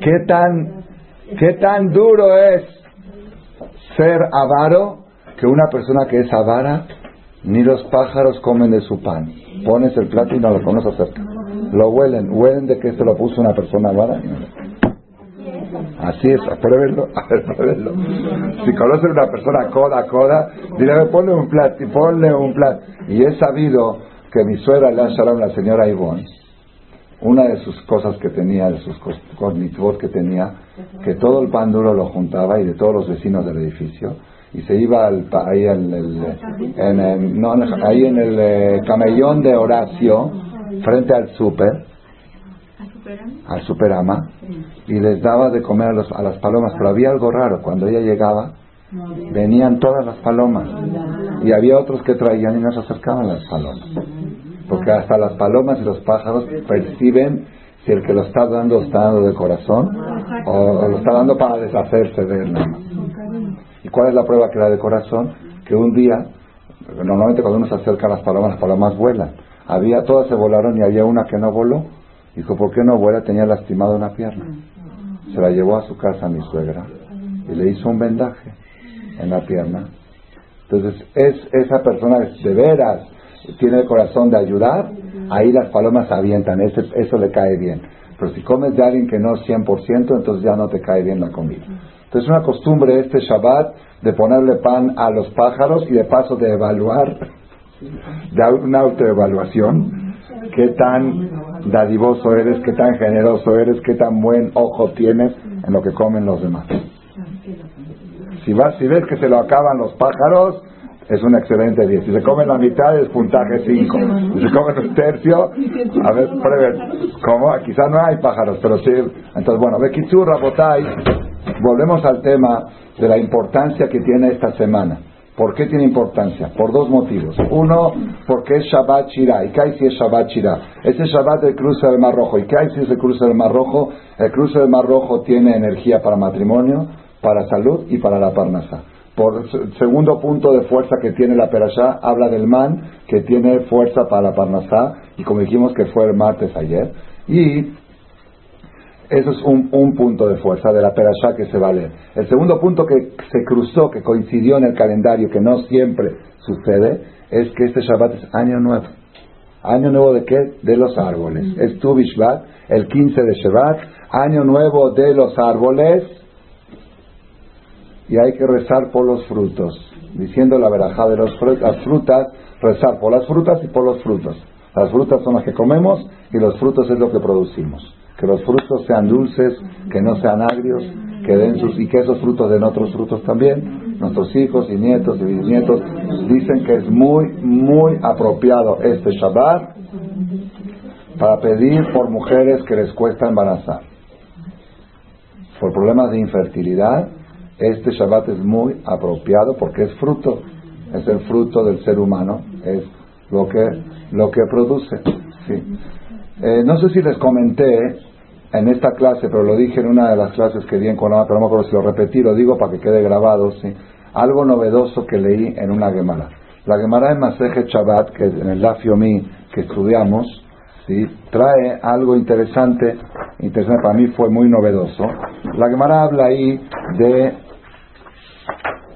qué tan, qué tan duro es ser avaro que una persona que es avara, ni los pájaros comen de su pan. Pones el plato y no lo pones cerca. Lo huelen, huelen de que esto lo puso una persona avara. Así es, pruébenlo, a pruébenlo. Si conocen una persona coda, coda, dile, ponle un plato, ponle un plato. Y he sabido que mi suegra, le Shalom, la señora Ivonne, una de sus cosas que tenía, de sus cognitivos que tenía, que todo el pan duro lo juntaba y de todos los vecinos del edificio, y se iba al, ahí en el, en el no, ahí en el eh, camellón de Horacio, frente al súper, al superama, y les daba de comer a, los, a las palomas, pero había algo raro, cuando ella llegaba, venían todas las palomas, y había otros que traían y no se acercaban las palomas. Porque hasta las palomas y los pájaros perciben si el que lo está dando está dando de corazón o, lo está dando para deshacerse de él. ¿Y cuál es la prueba que da de corazón? Que un día, normalmente cuando uno se acerca a las palomas, las palomas vuelan. Había, todas se volaron y había una que no voló. Dijo, ¿por qué no vuela? Tenía lastimada una pierna. Se la llevó a su casa mi suegra y le hizo un vendaje en la pierna. Entonces, es esa persona de veras tiene el corazón de ayudar, ahí las palomas avientan, eso, eso le cae bien. Pero si comes de alguien que no es 100%, entonces ya no te cae bien la comida. Entonces es una costumbre este Shabbat de ponerle pan a los pájaros y de paso de evaluar, de una autoevaluación, qué tan dadivoso eres, qué tan generoso eres, qué tan buen ojo tienes en lo que comen los demás. Si, vas, si ves que se lo acaban los pájaros, es un excelente 10. Si se come la mitad es puntaje 5. Si se come un tercio, a ver, prueben. ¿Cómo? Quizás no hay pájaros, pero sí. Entonces, bueno, Bekitsu Rabotai, volvemos al tema de la importancia que tiene esta semana. ¿Por qué tiene importancia? Por dos motivos. Uno, porque es Shabbat Shirah. ¿Y qué si es Shabbat Shirah? Ese Shabbat del cruce del Mar Rojo. ¿Y qué es el cruce del Mar Rojo? El cruce del Mar Rojo tiene energía para matrimonio, para salud y para la parnasa. Por segundo punto de fuerza que tiene la Perashá, habla del man que tiene fuerza para la Parnasá, y como dijimos que fue el martes ayer. Y eso es un, punto de fuerza de la Perashá que se va a leer. El segundo punto que se cruzó, que coincidió en el calendario, que no siempre sucede, es que este Shabbat es año nuevo. ¿Año nuevo de qué? De los árboles. Es Tu Bishvat, el 15 de Shabbat, año nuevo de los árboles y hay que rezar por los frutos, diciendo la verajá de las frutas, rezar por las frutas y por los frutos. Las frutas son las que comemos y los frutos es lo que producimos. Que los frutos sean dulces, que no sean agrios, que den sus y que esos frutos den otros frutos también. Nuestros hijos y nietos y bisnietos dicen que es muy, muy apropiado este Shabbat para pedir por mujeres que les cuesta embarazar, por problemas de infertilidad este Shabbat es muy apropiado porque es fruto, es el fruto del ser humano, es lo que, lo que produce. Eh, no sé si les comenté en esta clase, pero lo dije en una de las clases que di en Coloma, pero no me acuerdo si lo repetí, lo digo para que quede grabado, ¿sí? algo novedoso que leí en una Gemara. La Gemara de Maseje Shabbat, que en el Lafiomi que estudiamos, ¿sí? trae algo interesante, interesante, para mí fue muy novedoso. La Gemara habla ahí de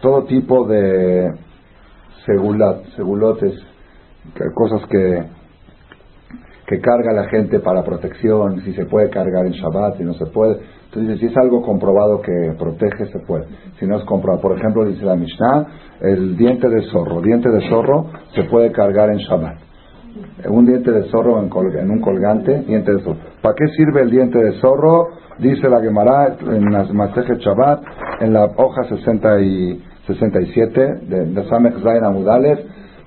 todo tipo de segulat, segulotes, cosas que, que carga la gente para protección, si se puede cargar en Shabbat, si no se puede. Entonces, si es algo comprobado que protege, se puede. Si no es comprobado, por ejemplo, dice la Mishnah, el diente de zorro. Diente de zorro se puede cargar en Shabbat. Un diente de zorro en, en un colgante, diente de zorro. ¿Para qué sirve el diente de zorro? Dice la Gemara en la Masejet Shabbat, en la hoja 60 y 67 de, de Samech Zain Amudalev.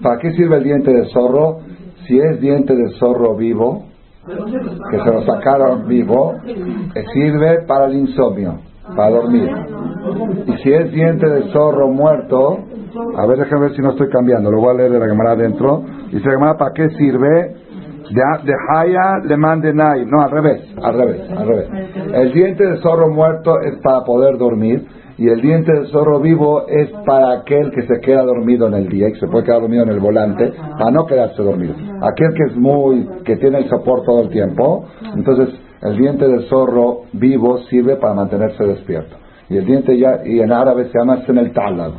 ¿Para qué sirve el diente de zorro? Si es diente de zorro vivo, que se lo sacaron vivo, eh, sirve para el insomnio, para dormir. Y si es diente de zorro muerto, a ver, déjame ver si no estoy cambiando, lo voy a leer de la cámara adentro. Dice la cámara, ¿para qué sirve? De, Haya le mande Nai. No, al revés, al revés, al revés. El diente de zorro muerto es para poder dormir y el diente de zorro vivo es para aquel que se queda dormido en el día y se puede quedar dormido en el volante para no quedarse dormido. Aquel que es muy, que tiene el soporte todo el tiempo, entonces el diente de zorro vivo sirve para mantenerse despierto. Y el diente ya, y en árabe se llama el talab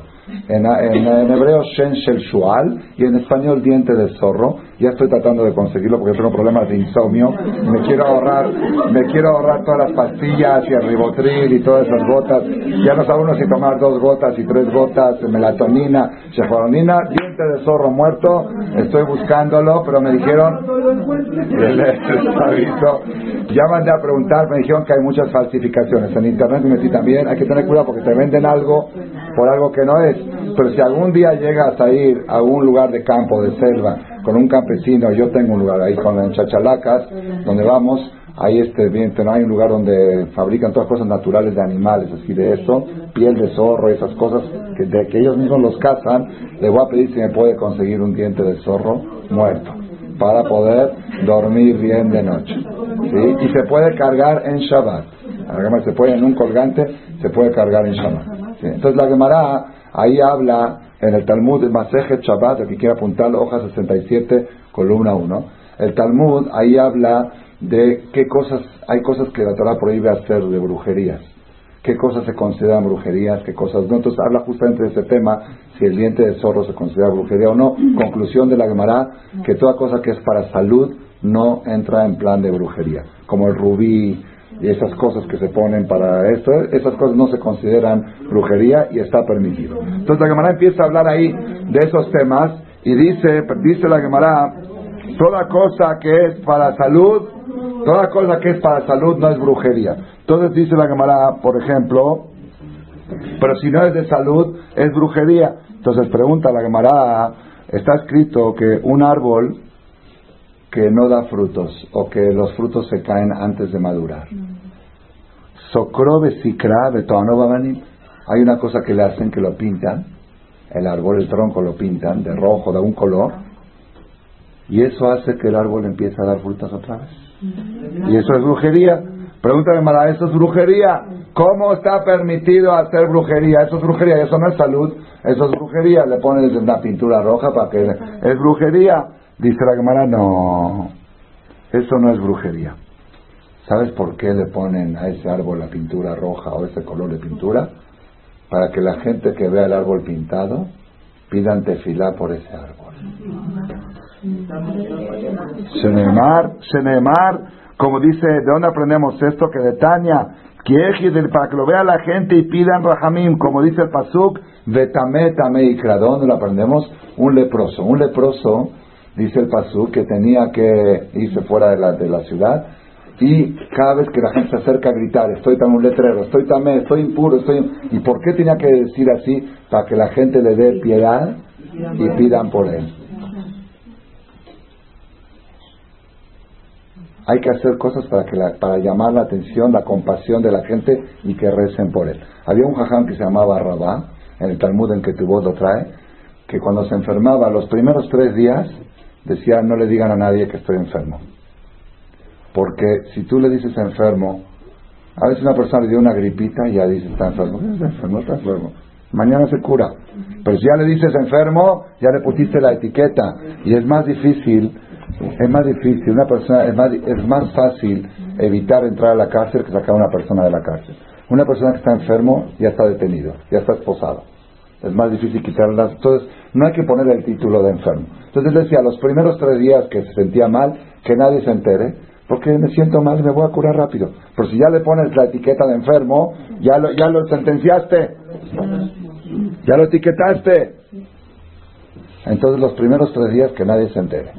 en, en, hebreo Shen Shel Shual y en español diente de zorro. Ya estoy tratando de conseguirlo porque tengo problemas de insomnio. Me quiero ahorrar, me quiero ahorrar todas las pastillas y el ribotril y todas esas gotas. Ya no sabe si tomar dos gotas y tres gotas de melatonina, shefaronina, diente de zorro muerto. Estoy buscándolo, pero me dijeron, ya mandé a preguntar, me dijeron que hay muchas falsificaciones. En internet me metí también, hay que tener cuidado porque te venden algo por algo que no es. Pero si algún día llegas a ir a un lugar de campo, de selva, con un campesino, yo tengo un lugar ahí con las chachalacas, donde vamos, ahí este, bien, no hay un lugar donde fabrican todas cosas naturales de animales, así de eso, piel de zorro, esas cosas que, de que ellos mismos los cazan, le voy a pedir si me puede conseguir un diente de zorro muerto para poder dormir bien de noche. ¿sí? Y se puede cargar en Shabbat. Se puede en un colgante, se puede cargar en Shabbat. Entonces la Gemara ahí habla en el Talmud Masejet Shabbat, el que quiera apuntarlo, hoja 67, columna 1. El Talmud ahí habla de qué cosas, hay cosas que la Torah prohíbe hacer de brujerías. ¿Qué cosas se consideran brujerías? ¿Qué cosas no? Entonces habla justamente de ese tema, si el diente de zorro se considera brujería o no. Conclusión de la Gemara, que toda cosa que es para salud no entra en plan de brujería. Como el rubí, y esas cosas que se ponen para esto, esas cosas no se consideran brujería y está permitido. Entonces la Gemara empieza a hablar ahí de esos temas y dice, dice la Gemara, toda cosa que es para salud, toda cosa que es para salud no es brujería. Entonces dice la Gemara, por ejemplo, pero si no es de salud, es brujería. Entonces pregunta la Gemara, está escrito que un árbol que no da frutos o que los frutos se caen antes de madurar. Socrobe sikra Hay una cosa que le hacen que lo pintan, el árbol, el tronco lo pintan de rojo, de un color, y eso hace que el árbol empiece a dar frutas otra vez. Y eso es brujería. Pregúntame, Mara, ¿eso es brujería? ¿Cómo está permitido hacer brujería? Eso es brujería, eso no es salud, eso es brujería. Le pones una pintura roja para que... Es brujería. Dice la Gemara, no, eso no es brujería. ¿Sabes por qué le ponen a ese árbol la pintura roja o ese color de pintura? Para que la gente que vea el árbol pintado pidan tefilá por ese árbol. Shenemar, Shenemar, como dice, ¿de dónde aprendemos esto? Que de Tania, para que lo vea la gente y pidan rahamim, como dice el pasuk, de tame, y ¿dónde lo aprendemos? Un leproso. Un leproso dice el Pasú, que tenía que irse fuera de la, de la ciudad y cada vez que la gente se acerca a gritar, estoy tan un letrero, estoy tamé, estoy impuro, estoy... ¿Y por qué tenía que decir así? Para que la gente le dé piedad y pidan por él. Hay que hacer cosas para, que para llamar la atención, la compasión de la gente y que recen por él. Había un jaján que se llamaba Rabá, en el Talmud en que tu voz lo trae, que cuando se enfermaba los primeros tres días decía no le digan a nadie que estoy enfermo. Porque si tú le dices enfermo, a veces una persona le dio una gripita y ya dice está enfermo. Está enfermo, está enfermo. Mañana se cura. Pero si ya le dices enfermo, ya le pusiste la etiqueta. Y es más difícil, es más difícil, una persona, es más, es más fácil evitar entrar a la cárcel que sacar a una persona de la cárcel. Una persona que está enfermo ya está detenido, ya está esposado. Es más difícil quitarlas. Entonces, no hay que poner el título de enfermo. Entonces decía, los primeros tres días que se sentía mal, que nadie se entere, porque me siento mal me voy a curar rápido. Pero si ya le pones la etiqueta de enfermo, ya lo, ya lo sentenciaste, ya lo etiquetaste. Entonces los primeros tres días que nadie se entere.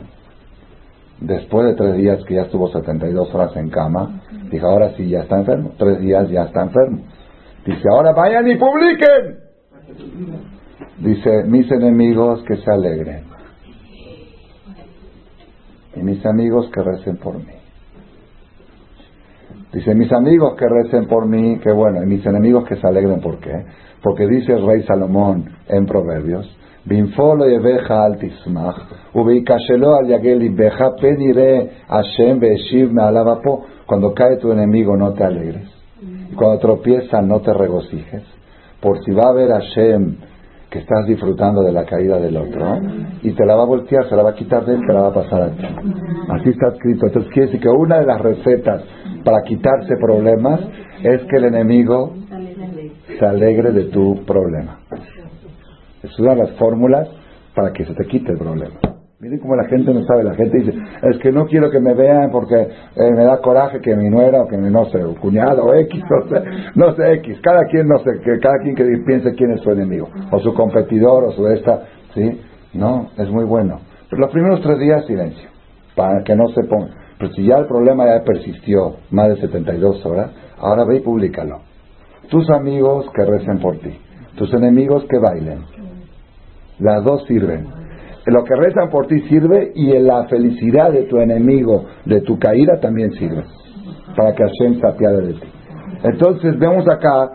Después de tres días que ya estuvo 72 horas en cama, dijo, ahora sí ya está enfermo. Tres días ya está enfermo. Dice, ahora vayan y publiquen. Dice, mis enemigos que se alegren. y mis amigos que recen por mí. Dice, mis amigos que recen por mí, que bueno, y mis enemigos que se alegren, ¿por qué? Porque dice el rey Salomón en Proverbios, Binfolo al tismach, ubeikashelo al yagel beja penire Hashem beeshiv me. Cuando cae tu enemigo no te alegres. Cuando tropieza no te regocijes. Por si va a ver Hashem estás disfrutando de la caída del otro y te la va a voltear, se la va a quitar de él, te la va a pasar a ti. Así está escrito. Entonces quiere decir que una de las recetas para quitarse problemas es que el enemigo se alegre de tu problema. Es una de las fórmulas para que se te quite el problema. Miren cómo la gente no sabe, la gente dice, es que no quiero que me vean porque eh, me da coraje que mi nuera o que mi, no sé, cuñado o X, no sé, no sé, X, cada quien, no sé, que cada quien que piense quién es su enemigo, o su competidor, o su esta, ¿sí? No, es muy bueno. Pero los primeros tres días, silencio, para que no se ponga. Pero si ya el problema ya persistió más de 72 horas, ahora ve y públicalo. Tus amigos que recen por ti, tus enemigos que bailen. Las dos sirven lo que rezan por ti sirve y la felicidad de tu enemigo, de tu caída, también sirve. Para que Hashem se apiade de ti. Entonces vemos acá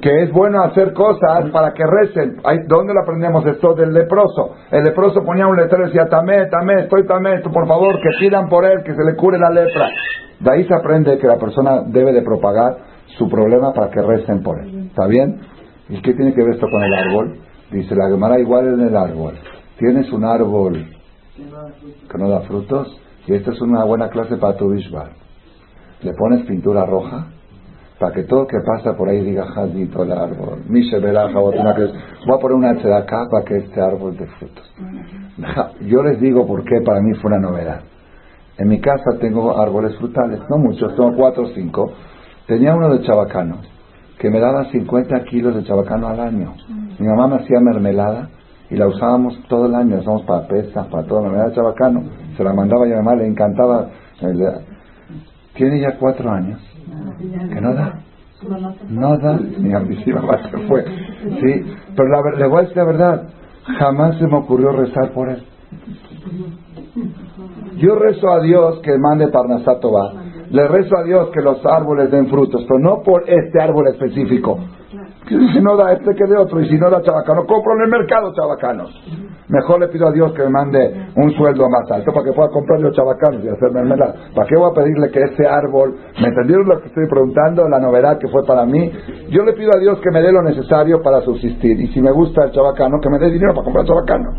que es bueno hacer cosas para que recen. ¿Dónde lo aprendemos esto? Del leproso. El leproso ponía un letrero y decía, tamé, tamé, estoy tamé, por favor, que pidan por él, que se le cure la lepra. De ahí se aprende que la persona debe de propagar su problema para que recen por él. ¿Está bien? ¿Y qué tiene que ver esto con el árbol? Dice la Gemara igual en el árbol tienes un árbol que no da frutos, y esta es una buena clase para tu Bishbar. Le pones pintura roja para que todo que pasa por ahí diga Jadito el árbol. Mishe Voy a poner una acá para que este árbol dé frutos. Yo les digo por qué para mí fue una novedad. En mi casa tengo árboles frutales, no muchos, tengo cuatro o cinco. Tenía uno de chabacano que me daba 50 kilos de chabacano al año. Mi mamá me hacía mermelada y la usábamos todo el año, la usábamos para pesas, para toda la manera de chabacano, se la mandaba a mi mamá, le encantaba. Tiene ya cuatro años, que no da. No da, mi ambición se fue. Sí, pero la, le voy a decir la verdad, jamás se me ocurrió rezar por él. Yo rezo a Dios que mande Parnasato va. Le rezo a Dios que los árboles den frutos, pero no por este árbol específico. Si no da este que de otro, y si no da chabacano, compro en el mercado chabacanos. Mejor le pido a Dios que me mande un sueldo más alto para que pueda comprar los chabacanos y hacerme mermelada. ¿Para qué voy a pedirle que ese árbol, me entendieron lo que estoy preguntando, la novedad que fue para mí? Yo le pido a Dios que me dé lo necesario para subsistir. Y si me gusta el chabacano, que me dé dinero para comprar chabacano.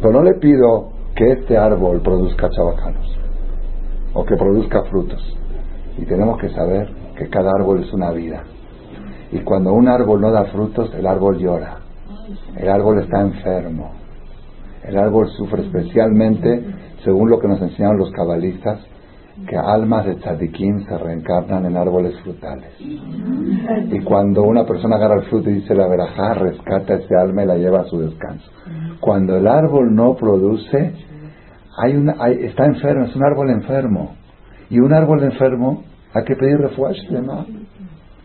Pero no le pido que este árbol produzca chabacanos o que produzca frutos. Y tenemos que saber que cada árbol es una vida. Y cuando un árbol no da frutos, el árbol llora. El árbol está enfermo. El árbol sufre especialmente, según lo que nos enseñaron los cabalistas, que almas de tzadikim se reencarnan en árboles frutales. Y cuando una persona agarra el fruto y dice la verajá, rescata ese alma y la lleva a su descanso. Cuando el árbol no produce, hay una, está enfermo, es un árbol enfermo. Y un árbol enfermo hay que pedir refugio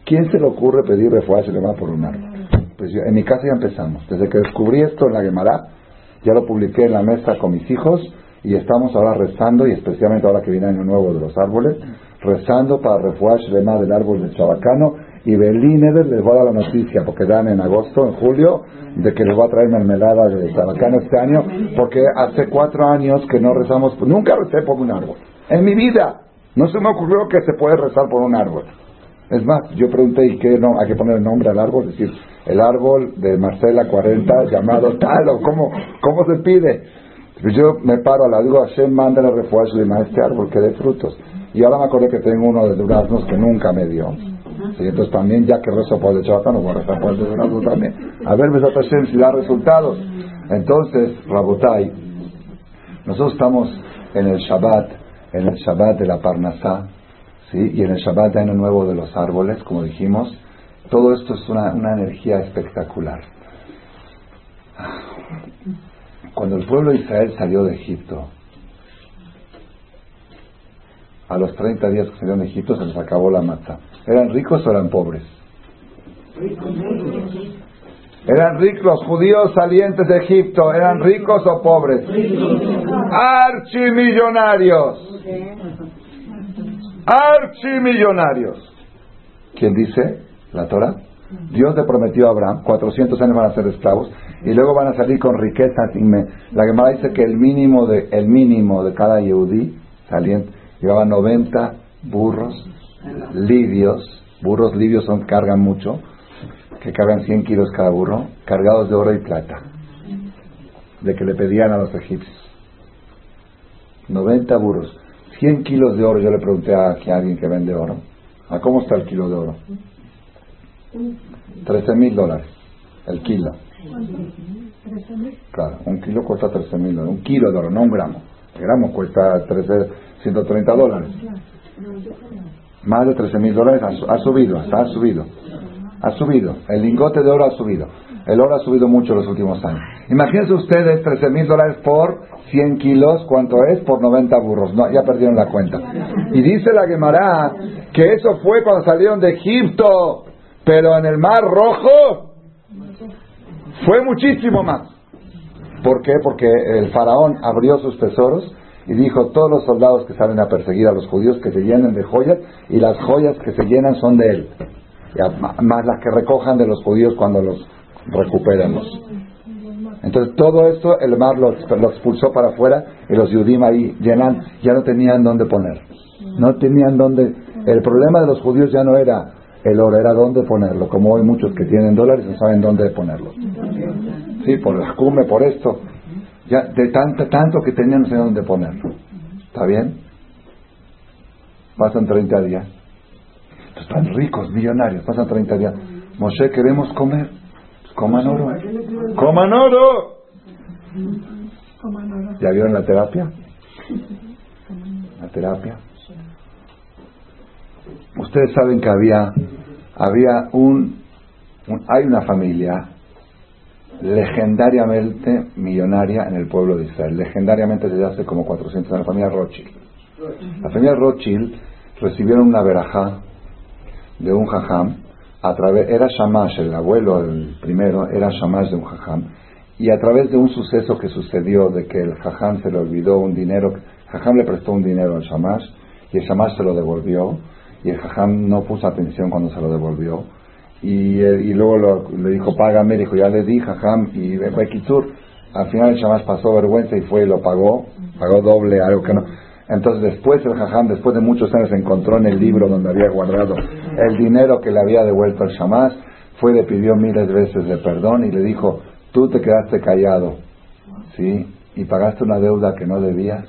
¿Quién se le ocurre pedir refugio va por un árbol? Pues yo, en mi casa ya empezamos. Desde que descubrí esto en la Gemara, ya lo publiqué en la mesa con mis hijos y estamos ahora rezando, y especialmente ahora que viene año nuevo de los árboles, rezando para refugio del árbol de Chabacano. Y Belíneder les voy a dar la noticia, porque dan en agosto, en julio, de que les voy a traer mermelada de Chabacano este año, porque hace cuatro años que no rezamos, nunca recé por un árbol. En mi vida, no se me ocurrió que se puede rezar por un árbol. Es más, yo pregunté, ¿y qué no? Hay que poner el nombre al árbol, es decir, el árbol de Marcela 40 llamado tal, o cómo, cómo se pide. Pues yo me paro a la digo, Hashem manda el refuerzo de este árbol que dé frutos. Y ahora me acordé que tengo uno de duraznos que nunca me dio. Y entonces también, ya que rezo por el de no voy a rezar por el durazno también. A ver, Besat Hashem, si da resultados. Entonces, Rabotai, nosotros estamos en el Shabbat, en el Shabbat de la Parnasá, y en el Shabbat de Año Nuevo de los árboles, como dijimos, todo esto es una, una energía espectacular. Cuando el pueblo de Israel salió de Egipto, a los 30 días que salieron de Egipto se les acabó la mata. ¿Eran ricos o eran pobres? ¿Eran ricos los judíos salientes de Egipto? ¿Eran ricos o pobres? Archimillonarios. Archimillonarios. ¿Quién dice? La Torah. Dios le prometió a Abraham, 400 años van a ser esclavos, y luego van a salir con riquezas. La Gemara dice que el mínimo de, el mínimo de cada Yehudí saliente llevaba 90 burros libios, burros libios son, cargan mucho, que cargan 100 kilos cada burro, cargados de oro y plata, de que le pedían a los egipcios. 90 burros, 100 kilos de oro, yo le pregunté a, alguien que vende oro, ¿a cómo está el kilo de oro? 13 mil dólares, el kilo. Claro, un kilo cuesta 13 mil dólares, un kilo de oro, no un gramo. El gramo cuesta 13, 130 dólares. Más de 13 mil dólares ha, subido, ha subido. Ha subido. El lingote de oro ha subido. El oro ha subido mucho los últimos años. Imagínense ustedes 13 mil dólares por 100 kilos, ¿cuánto es? Por 90 burros. No, ya perdieron la cuenta. Y dice la Gemara que eso fue cuando salieron de Egipto, pero en el Mar Rojo fue muchísimo más. ¿Por qué? Porque el faraón abrió sus tesoros y dijo, todos los soldados que salen a perseguir a los judíos que se llenen de joyas y las joyas que se llenan son de él. más las que recojan de los judíos cuando los recuperemos. Entonces todo esto el mar lo, expulsó para afuera y los judíos ahí llenan, ya no tenían dónde poner. No tenían dónde. El problema de los judíos ya no era el oro, era dónde ponerlo. Como hoy muchos que tienen dólares no saben dónde ponerlo. Sí, por la cume, por esto. Ya de tanto, tanto que tenían no sé dónde ponerlo. ¿Está bien? Pasan 30 días. Están ricos, millonarios. Pasan 30 días. Moshe, queremos comer. Coman oro. Coman oro. ¿Ya vieron la terapia? La terapia. Ustedes saben que había, había un hay una familia legendariamente millonaria en el pueblo de Israel, legendariamente desde hace como 400 años, la familia Rothschild. La familia Rothschild recibieron una verajá de un jajam, a través, era Shamash, el abuelo, el primero, era Shamash de un jajam, y a través de un suceso que sucedió de que el jajam se le olvidó un dinero, jajam le prestó un dinero al Shamash, y el Shamash se lo devolvió, y el jajam no puso atención cuando se lo devolvió, y, eh, y luego le dijo, págame, dijo, ya le di, jajam, y fue Kitsur. Al final el Shamash pasó vergüenza y fue y lo pagó, pagó doble, algo que no. Entonces después el jajam, después de muchos años, encontró en el libro donde había guardado el dinero que le había devuelto al Shamash, fue le pidió miles de veces de perdón y le dijo, tú te quedaste callado, ¿sí? Y pagaste una deuda que no debías,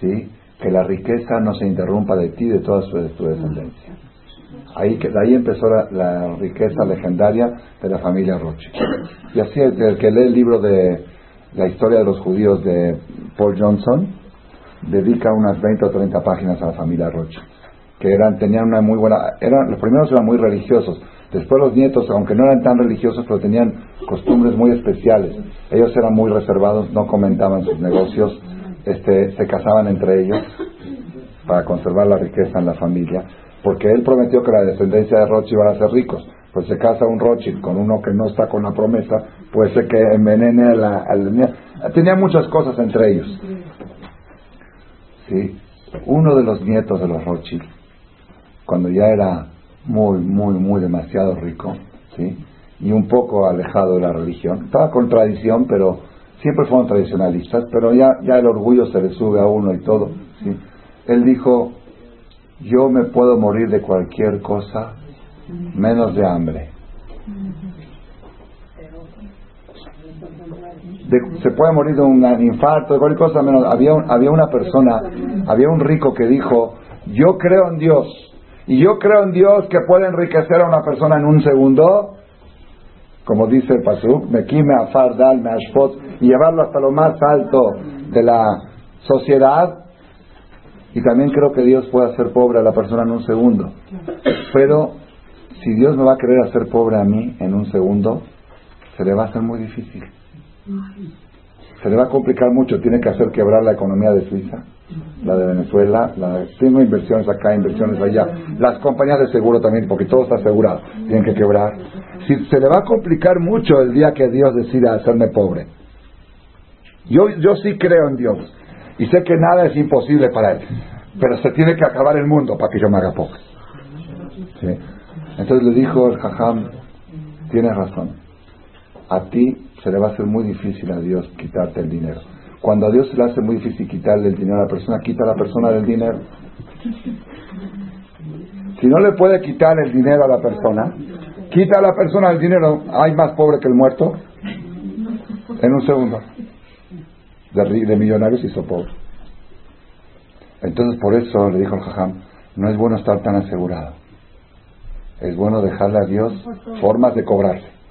¿sí? Que la riqueza no se interrumpa de ti y de toda su, tu descendencia. Ahí, de ahí empezó la, riqueza legendaria de la familia Roche. Y así el, que lee el libro de la historia de los judíos de Paul Johnson, dedica unas 20 o 30 páginas a la familia Roche, que eran, tenían una muy buena, eran, los primeros eran muy religiosos, después los nietos, aunque no eran tan religiosos, pero tenían costumbres muy especiales. Ellos eran muy reservados, no comentaban sus negocios, este, se casaban entre ellos para conservar la riqueza en la familia porque él prometió que la descendencia de Rothschild iba a ser ricos. Pues se casa un Rothschild con uno que no está con la promesa, puede ser que envenene a la, a Tenía muchas cosas entre ellos. Uno de los nietos de los Rothschild, cuando ya era muy, muy, muy demasiado rico, y un poco alejado de la religión, estaba con tradición, pero siempre fueron tradicionalistas, pero ya, ya el orgullo se le sube a uno y todo. Él dijo, yo me puedo morir de cualquier cosa menos de hambre. Se puede morir de un infarto, de cualquier cosa menos. Había, había una persona, había un rico que dijo, yo creo en Dios. Y yo creo en Dios que puede enriquecer a una persona en un segundo, como dice el Pasuk, me quime a Fardal, me ashpot, y llevarlo hasta lo más alto de la sociedad, y también creo que Dios puede hacer pobre a la persona en un segundo. Pero si Dios me va a querer hacer pobre a mí en un segundo, se le va a hacer muy difícil. Se le va a complicar mucho. Tiene que hacer quebrar la economía de Suiza, la de Venezuela. La, tengo inversiones acá, inversiones allá. Las compañías de seguro también, porque todo está asegurado. Tienen que quebrar. Si se le va a complicar mucho el día que Dios decida hacerme pobre. Yo, yo sí creo en Dios y sé que nada es imposible para Él, pero se tiene que acabar el mundo para que yo me haga pobre. Entonces le dijo el jajam, tienes razón, a ti se le va a hacer muy difícil a Dios quitarte el dinero. Cuando a Dios se le hace muy difícil quitarle el dinero a la persona, quita a la persona del dinero. Si no le puede quitar el dinero a la persona, quita a la persona el dinero. ¿Hay más pobre que el muerto? En un segundo. De, de millonarios hizo pobre. Entonces por eso le dijo el jajam, no es bueno estar tan asegurado. Es bueno dejarle a Dios formas de cobrarse.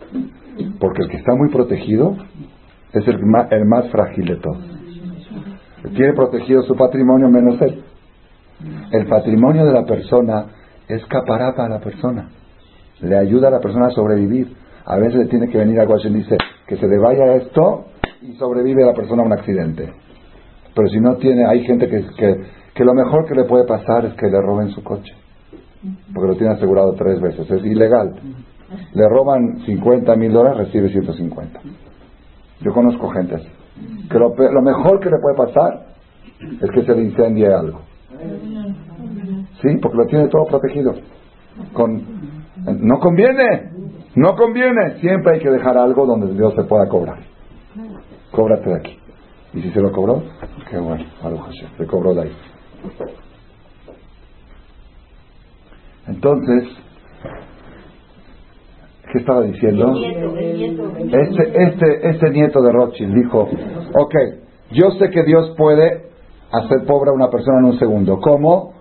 Porque el que está muy protegido es el más, el más frágil de todos. Tiene protegido su patrimonio menos él. El patrimonio de la persona es caparata a la persona. Le ayuda a la persona a sobrevivir. A veces le tiene que venir algo así y dice que se le vaya esto y sobrevive la persona a un accidente. Pero si no tiene, hay gente que lo mejor que le puede pasar es que le roben su coche. Porque lo tiene asegurado tres veces. Es ilegal. Le roban 50 mil dólares, recibe 150. Yo conozco gente así. Que lo, mejor que le puede pasar es que se le incendie algo. Sí, porque lo tiene todo protegido. Con, no conviene, no conviene. Siempre hay que dejar algo donde Dios se pueda cobrar. Cóbrate de aquí. Y si se lo cobró, qué bueno, se cobró de ahí. Entonces, ¿qué estaba diciendo? Este, este, este nieto de Rothschild dijo, ok, yo sé que Dios puede hacer pobre a una persona en un segundo. ¿Cómo?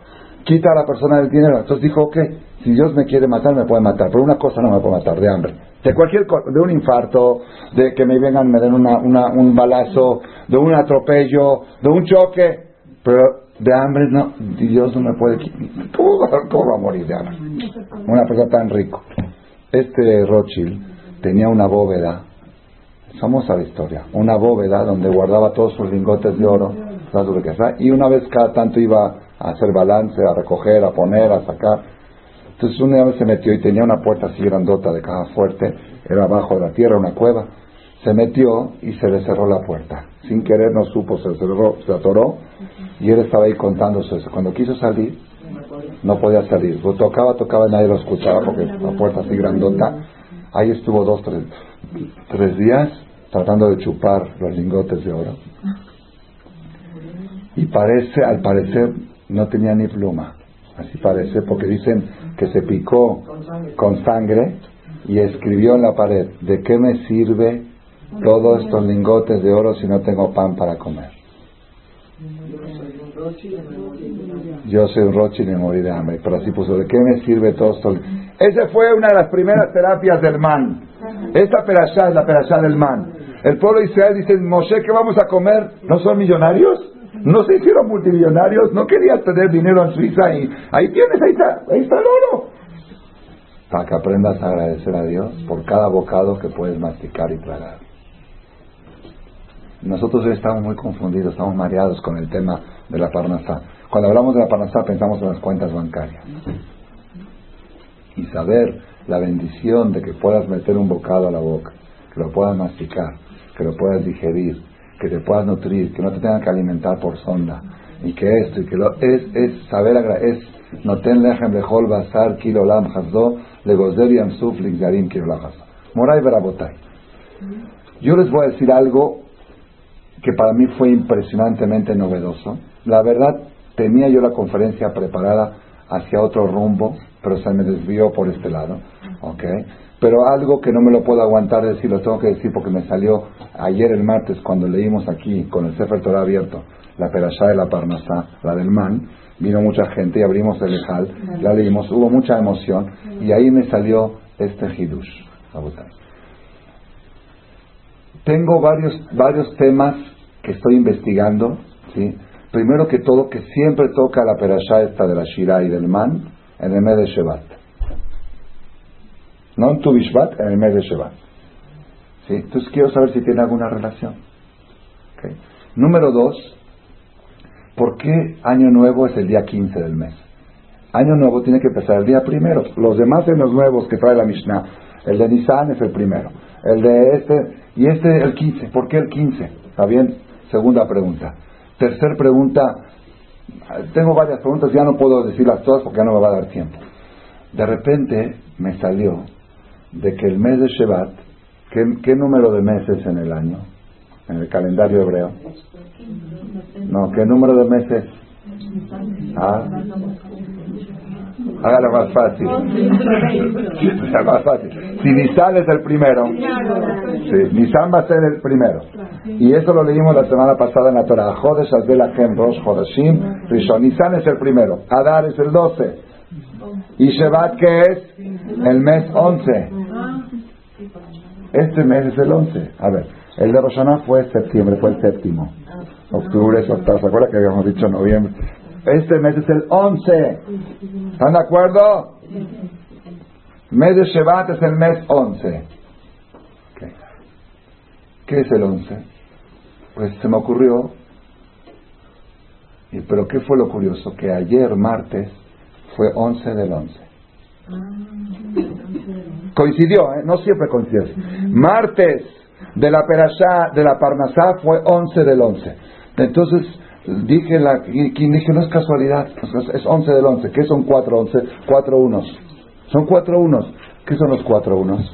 Quita a la persona del dinero. Entonces dijo, ok, si Dios me quiere matar, me puede matar, pero una cosa no me puede matar, de hambre. De cualquier cosa, de un infarto, de que me vengan, me den una, un balazo, de un atropello, de un choque, pero de hambre no, Dios no me puede. ¿Cómo, va a morir de hambre? Una persona tan rico. Este Rothschild tenía una bóveda, somos a la historia, una bóveda donde guardaba todos sus lingotes de oro, y una vez cada tanto iba a hacer balance, a recoger, a poner, a sacar. Entonces una vez se metió y tenía una puerta así grandota de caja fuerte, era abajo de la tierra, una cueva. Se metió y se le cerró la puerta. Sin querer no supo, se cerró, se atoró y él estaba ahí contándose eso. Cuando quiso salir, no podía salir. Tocaba, tocaba y nadie lo escuchaba porque la puerta así grandota. Ahí estuvo dos, tres, tres días tratando de chupar los lingotes de oro. Y parece, al parecer, no tenía ni pluma. Así parece, porque dicen que se picó con sangre y escribió en la pared, ¿de qué me sirve todos estos lingotes de oro si no tengo pan para comer? Yo soy un Rochi y me morí de hambre. Pero así puso, ¿de qué me sirve todo esto? Esa fue una de las primeras terapias del man. Esta perashá es la perashá del man. El pueblo de Israel dice, Moshe, ¿qué vamos a comer? ¿No son millonarios? ¿No se hicieron multimillonarios? ¿No querías tener dinero en Suiza? Y ahí tienes, ahí está, ahí está el oro. Para que aprendas a agradecer a Dios por cada bocado que puedes masticar y tragar. Nosotros hoy estamos muy confundidos, estamos mareados con el tema de la Parnasá. Cuando hablamos de la Parnasá pensamos en las cuentas bancarias. Y saber la bendición de que puedas meter un bocado a la boca, que lo puedas masticar, que lo puedas digerir, que te puedas nutrir, que no te tengan que alimentar por sonda, y que esto, y que lo es, es saber agradecer, no ten lejem lejol basar kilo lam hasdo, le gozer yamsuf ligzarim kilo Moray verabotay. Yo les voy a decir algo que para mí fue impresionantemente novedoso. La verdad, tenía yo la conferencia preparada hacia otro rumbo, pero se me desvió por este lado. ¿okay? Pero algo que no me lo puedo aguantar decir, lo tengo que decir porque me salió ayer el martes cuando leímos aquí con el Sefer Torah abierto, la Perashá de la Parnasá, la del Man, vino mucha gente y abrimos el Ejal, la leímos, hubo mucha emoción y ahí me salió este Hidush. Tengo varios, varios temas que estoy investigando, ¿sí? Primero que todo, que siempre toca la perashá esta de la Shira y del Man en el mes de Shevat. No en tu Bishvat, en el mes de Shevat. ¿Sí? Entonces quiero saber si tiene alguna relación. Número dos, ¿por qué Año Nuevo es el día 15 del mes? Año nuevo tiene que empezar el día primero. Los demás los nuevos que trae la Mishnah, el de Nisan es el primero. El de este, y este el 15. ¿Por qué el 15? ¿Está bien? Segunda pregunta. Tercer pregunta. Tengo varias preguntas, ya no puedo decirlas todas porque ya no me va a dar tiempo. De repente me salió de que el mes de Shevat, ¿qué, número de meses en el año? En el calendario hebreo. No, ¿qué número de meses? Ah, Hágalo más fácil. más fácil. Si Nisan es el primero, sí, Nisan va a ser el primero. Y eso lo leímos la semana pasada en la Torah. Jodes, Hem, Rosh, Jodashim, Rishon. Nisan es el primero. Adar es el 12. Y Shevat, que es el mes 11. Este mes es el 11. A ver, el de Roshaná fue septiembre, fue el séptimo. Octubre es octavo. ¿Se acuerda que habíamos dicho noviembre? Este mes es el 11. ¿Están de acuerdo? Mes de Shevat es el mes 11. ¿Qué es el 11? Pues se me ocurrió, pero ¿qué fue lo curioso? Que ayer, martes, fue 11 del 11. Coincidió, ¿eh? no siempre coincidió. Martes de la Perashá, de la Parnasá, fue 11 del 11. Entonces, Dije, la, dije, no es casualidad, es 11 del 11. ¿Qué son 4 11? 4 unos. Son 4 unos. ¿Qué son los 4 unos?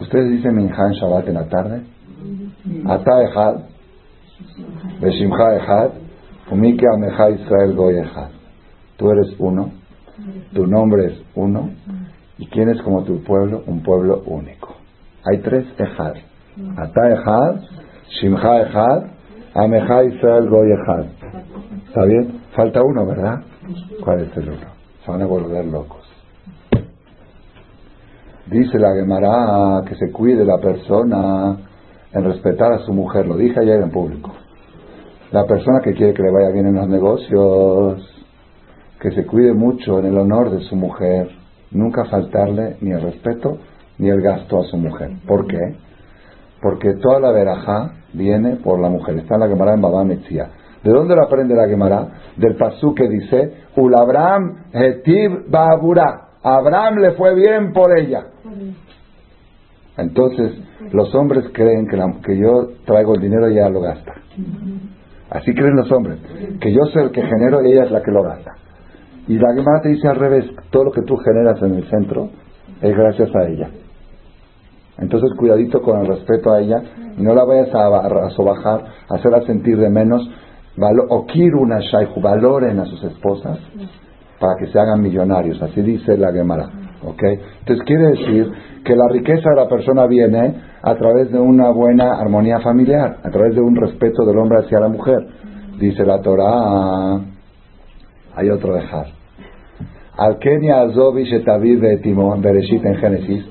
Ustedes dicen Minhan Shabbat en la tarde. Ata Echad, Beshimcha Echad, Umike Amecha Israel Goy Echad. Tú eres uno, tu nombre es uno, y quién es como tu pueblo, un pueblo único. Hay tres Echad. Ata Echad, Shimcha Echad, Ameja Israel Goyehad. ¿Está bien? Falta uno, ¿verdad? ¿Cuál es el uno? Se van a volver locos. Dice la Gemara que se cuide la persona en respetar a su mujer. Lo dije ayer en público. La persona que quiere que le vaya bien en los negocios, que se cuide mucho en el honor de su mujer, nunca faltarle ni el respeto ni el gasto a su mujer. ¿Por qué? Porque toda la verajá viene por la mujer. Está en la Gemara en Babá Metzia. ¿De dónde lo aprende la Gemara? Del pasú que dice, Ulabram hetiv ba'abura. Abraham le fue bien por ella. Entonces, los hombres creen que, que yo traigo el dinero y ella lo gasta. Así creen los hombres. Que yo soy el que genero y ella es la que lo gasta. Y la Gemara te dice al revés, todo lo que tú generas en el centro es gracias a ella. Entonces, cuidadito con el respeto a ella y no la vayas a, a sobajar, a hacerla sentir de menos. O una shaihu, valoren a sus esposas para que se hagan millonarios. Así dice la Gemara. ¿okay? Entonces, quiere decir que la riqueza de la persona viene a través de una buena armonía familiar, a través de un respeto del hombre hacia la mujer. Dice la Torah. Hay otro dejar. Al Kenia Azobi Shetavid Timón, Bereshit en Génesis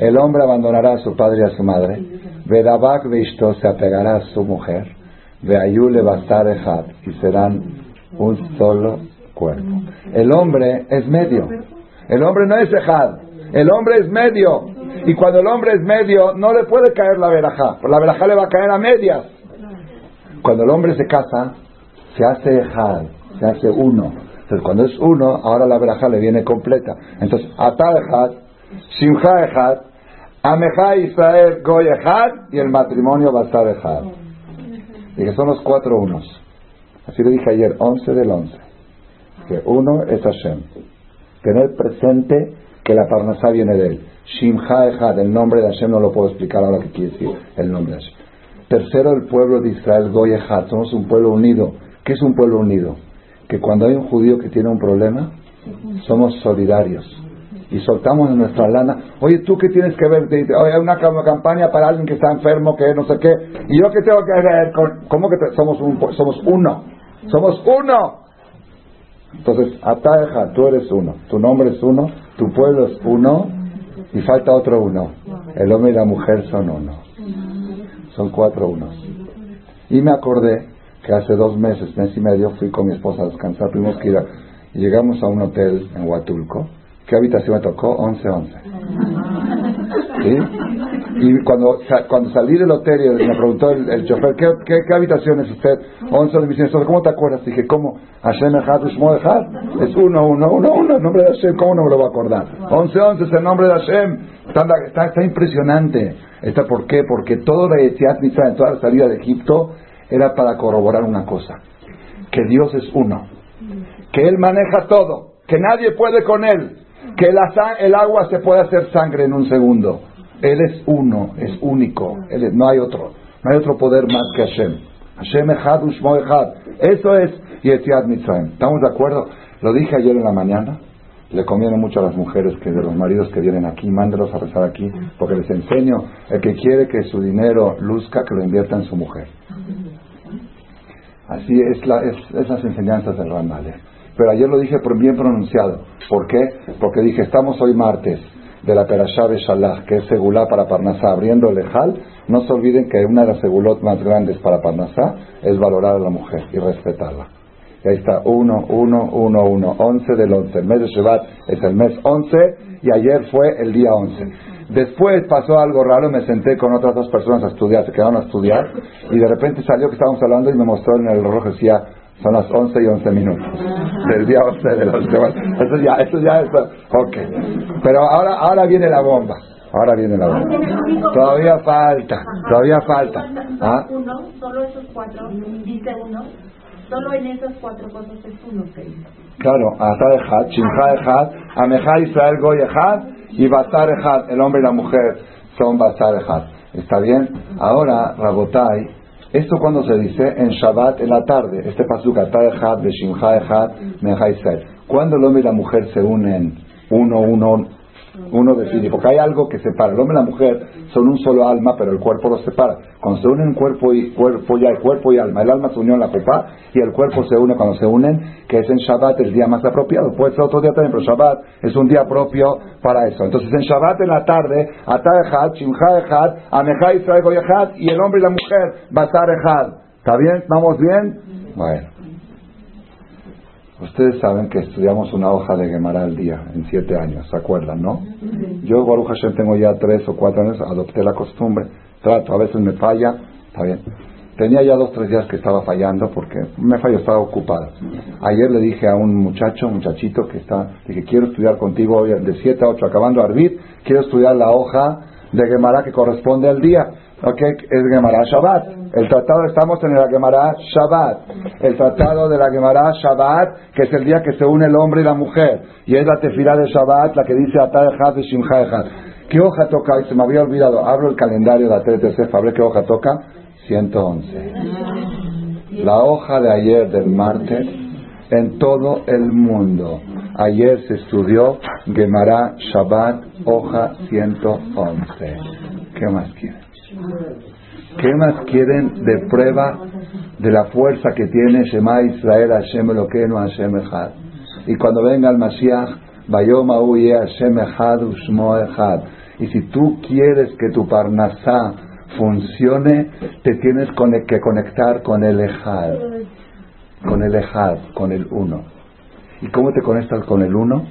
el hombre abandonará a su padre y a su madre. Vedabak Vishto se apegará a su mujer. Veayule Basar Ejad y serán un solo cuerpo. El hombre es medio. El hombre no es Ejad. El hombre es medio. Y cuando el hombre es medio, no le puede caer la verajá. La verajá le va a caer a medias. Cuando el hombre se casa, se hace Ejad, se hace uno. Entonces, cuando es uno, ahora la verajá le viene completa. Entonces, Atar Ejad, Simcha Ejad, Ameja Israel Goy y el matrimonio va a estar Ejad. Que son los cuatro unos. Así lo dije ayer, once del once. Que uno es Hashem. Tener presente que la Parnasá viene de él. Shimcha Ejad, el nombre de Hashem no lo puedo explicar ahora qué quiere decir el nombre de Hashem. Tercero, el pueblo de Israel Goy Somos un pueblo unido. ¿Qué es un pueblo unido? Que cuando hay un judío que tiene un problema, somos solidarios y soltamos nuestra lana. Oye, ¿tú qué tienes que ver? Oye, hay una campaña para alguien que está enfermo, que no sé qué. ¿Y yo qué tengo que ver? Con, ¿Cómo que somos, un, somos uno? ¡Somos uno! Entonces, Ataeja, tú eres uno. Tu nombre es uno, tu pueblo es uno y falta otro uno. El hombre y la mujer son uno. Son cuatro unos. Y me acordé que hace dos meses, mes y medio, fui con mi esposa a descansar. Tuvimos que ir llegamos a un hotel en Huatulco ¿Qué habitación me tocó? 11-11. ¿Sí? Y cuando, cuando salí del hotel y me preguntó el, chofer, ¿qué, ¿qué, habitación es usted? 11 me dice, ¿cómo te acuerdas? Dije, ¿cómo? Hashem Echad Echad. Es uno, uno, uno, uno, el nombre de Hashem, ¿cómo no me lo va a acordar? 11, 11 es el nombre de Hashem. Está, está, impresionante. Está, ¿Por qué? Porque todo la Etiat Mitzvah, toda la salida de Egipto, era para corroborar una cosa. Que Dios es uno. Que Él maneja todo. Que nadie puede con Él. Que la, el agua se puede hacer sangre en un segundo él es uno, es único, él no hay otro, no hay otro poder más que Hashem. Hashem Echad Ushmo Echad. Eso es Yetiad Mitzrayim. ¿Estamos de acuerdo? Lo dije ayer en la mañana. Le conviene mucho a las mujeres que de los maridos que vienen aquí, mándelos a rezar aquí, porque les enseño, el que quiere que su dinero luzca, que lo invierta en su mujer. Así es, la, es esas enseñanzas del Ramale. Pero ayer lo dije bien pronunciado. ¿Por qué? Porque dije, estamos hoy martes de la Perashá de Shalach, que es segulá para Parnasá, abriendo el Ejal, no se olviden que una de las segulot más grandes para Parnasá es valorar a la mujer y respetarla. Y ahí está, 1, 1, 1, 1, 11 del 11. El mes de Shevat es el mes 11 y ayer fue el día 11. Después pasó algo raro, me senté con otras dos personas a estudiar, se quedaron a estudiar y de repente salió que estábamos hablando y me mostró en el reloj, decía, son las 11 y 11 minutos del día 11 de los Eso ya, eso ya es. Ok. Pero ahora, ahora viene la bomba. Ahora viene la bomba. Todavía falta. Todavía falta. ¿Ah? Uno, solo esos cuatro, dice uno. Solo en esas cuatro cosas es uno Claro, Azar Ejad, Shimcha Ejad, Amejad Israel Goy Ejad y Bazar Ejad, el hombre y la mujer son Bazar Ejad. ¿Está bien? Ahora, Rabotai, esto cuando se dice en Shabbat en la tarde, este pasuk Echad, Beshimcha Echad, Meja Israel. Cuando el hombre y la mujer se unen uno, uno, uno define, porque hay algo que separa. El hombre y la mujer son un solo alma, pero el cuerpo los separa. Cuando se unen cuerpo y cuerpo ya, cuerpo y alma, el alma se unió en la copa y el cuerpo se une cuando se unen, que es en Shabbat el día más apropiado. Puede ser otro día también, pero Shabbat es un día propio para eso. Entonces en Shabbat en la tarde, Atah Shimcha Echad, Amejá Israel y el hombre y la mujer, Batar Echad. ¿Está bien? ¿Vamos bien? Bueno. Ustedes saben que estudiamos una hoja de Gemara al día en siete años, ¿se acuerdan, no? Yo, Baruch Hashem, tengo ya tres o cuatro años, adopté la costumbre, trato, a veces me falla, está bien. Tenía ya dos, tres días que estaba fallando porque me falló, estaba ocupado. Ayer le dije a un muchacho, muchachito que está, dije, quiero estudiar contigo hoy de siete a ocho, acabando Arbit, quiero estudiar la hoja de Gemara que corresponde al día. ¿Ok? Es Gemara Shabbat. El tratado, estamos en la Gemara Shabbat. El tratado de la Gemara Shabbat, que es el día que se une el hombre y la mujer. Y es la tefilá de Shabbat, la que dice Atad Echad y Shimcha. ¿Qué hoja toca? Se me había olvidado. Abro el calendario de la TTC, ¿qué hoja toca? 111. La hoja de ayer del martes en todo el mundo. Ayer se estudió Gemara Shabbat, hoja 111. ¿Qué más quieren? ¿Qué más quieren de prueba de la fuerza que tiene Shema Israel Hashem no Hashem Echad? Y cuando venga el Mashiach, Bayoma Uye Hashem Echad Ushmo Echad. Y si tú quieres que tu Parnasá funcione, te tienes que conectar con el Echad. Con el Echad, con el uno. ¿Y cómo te conectas con el uno?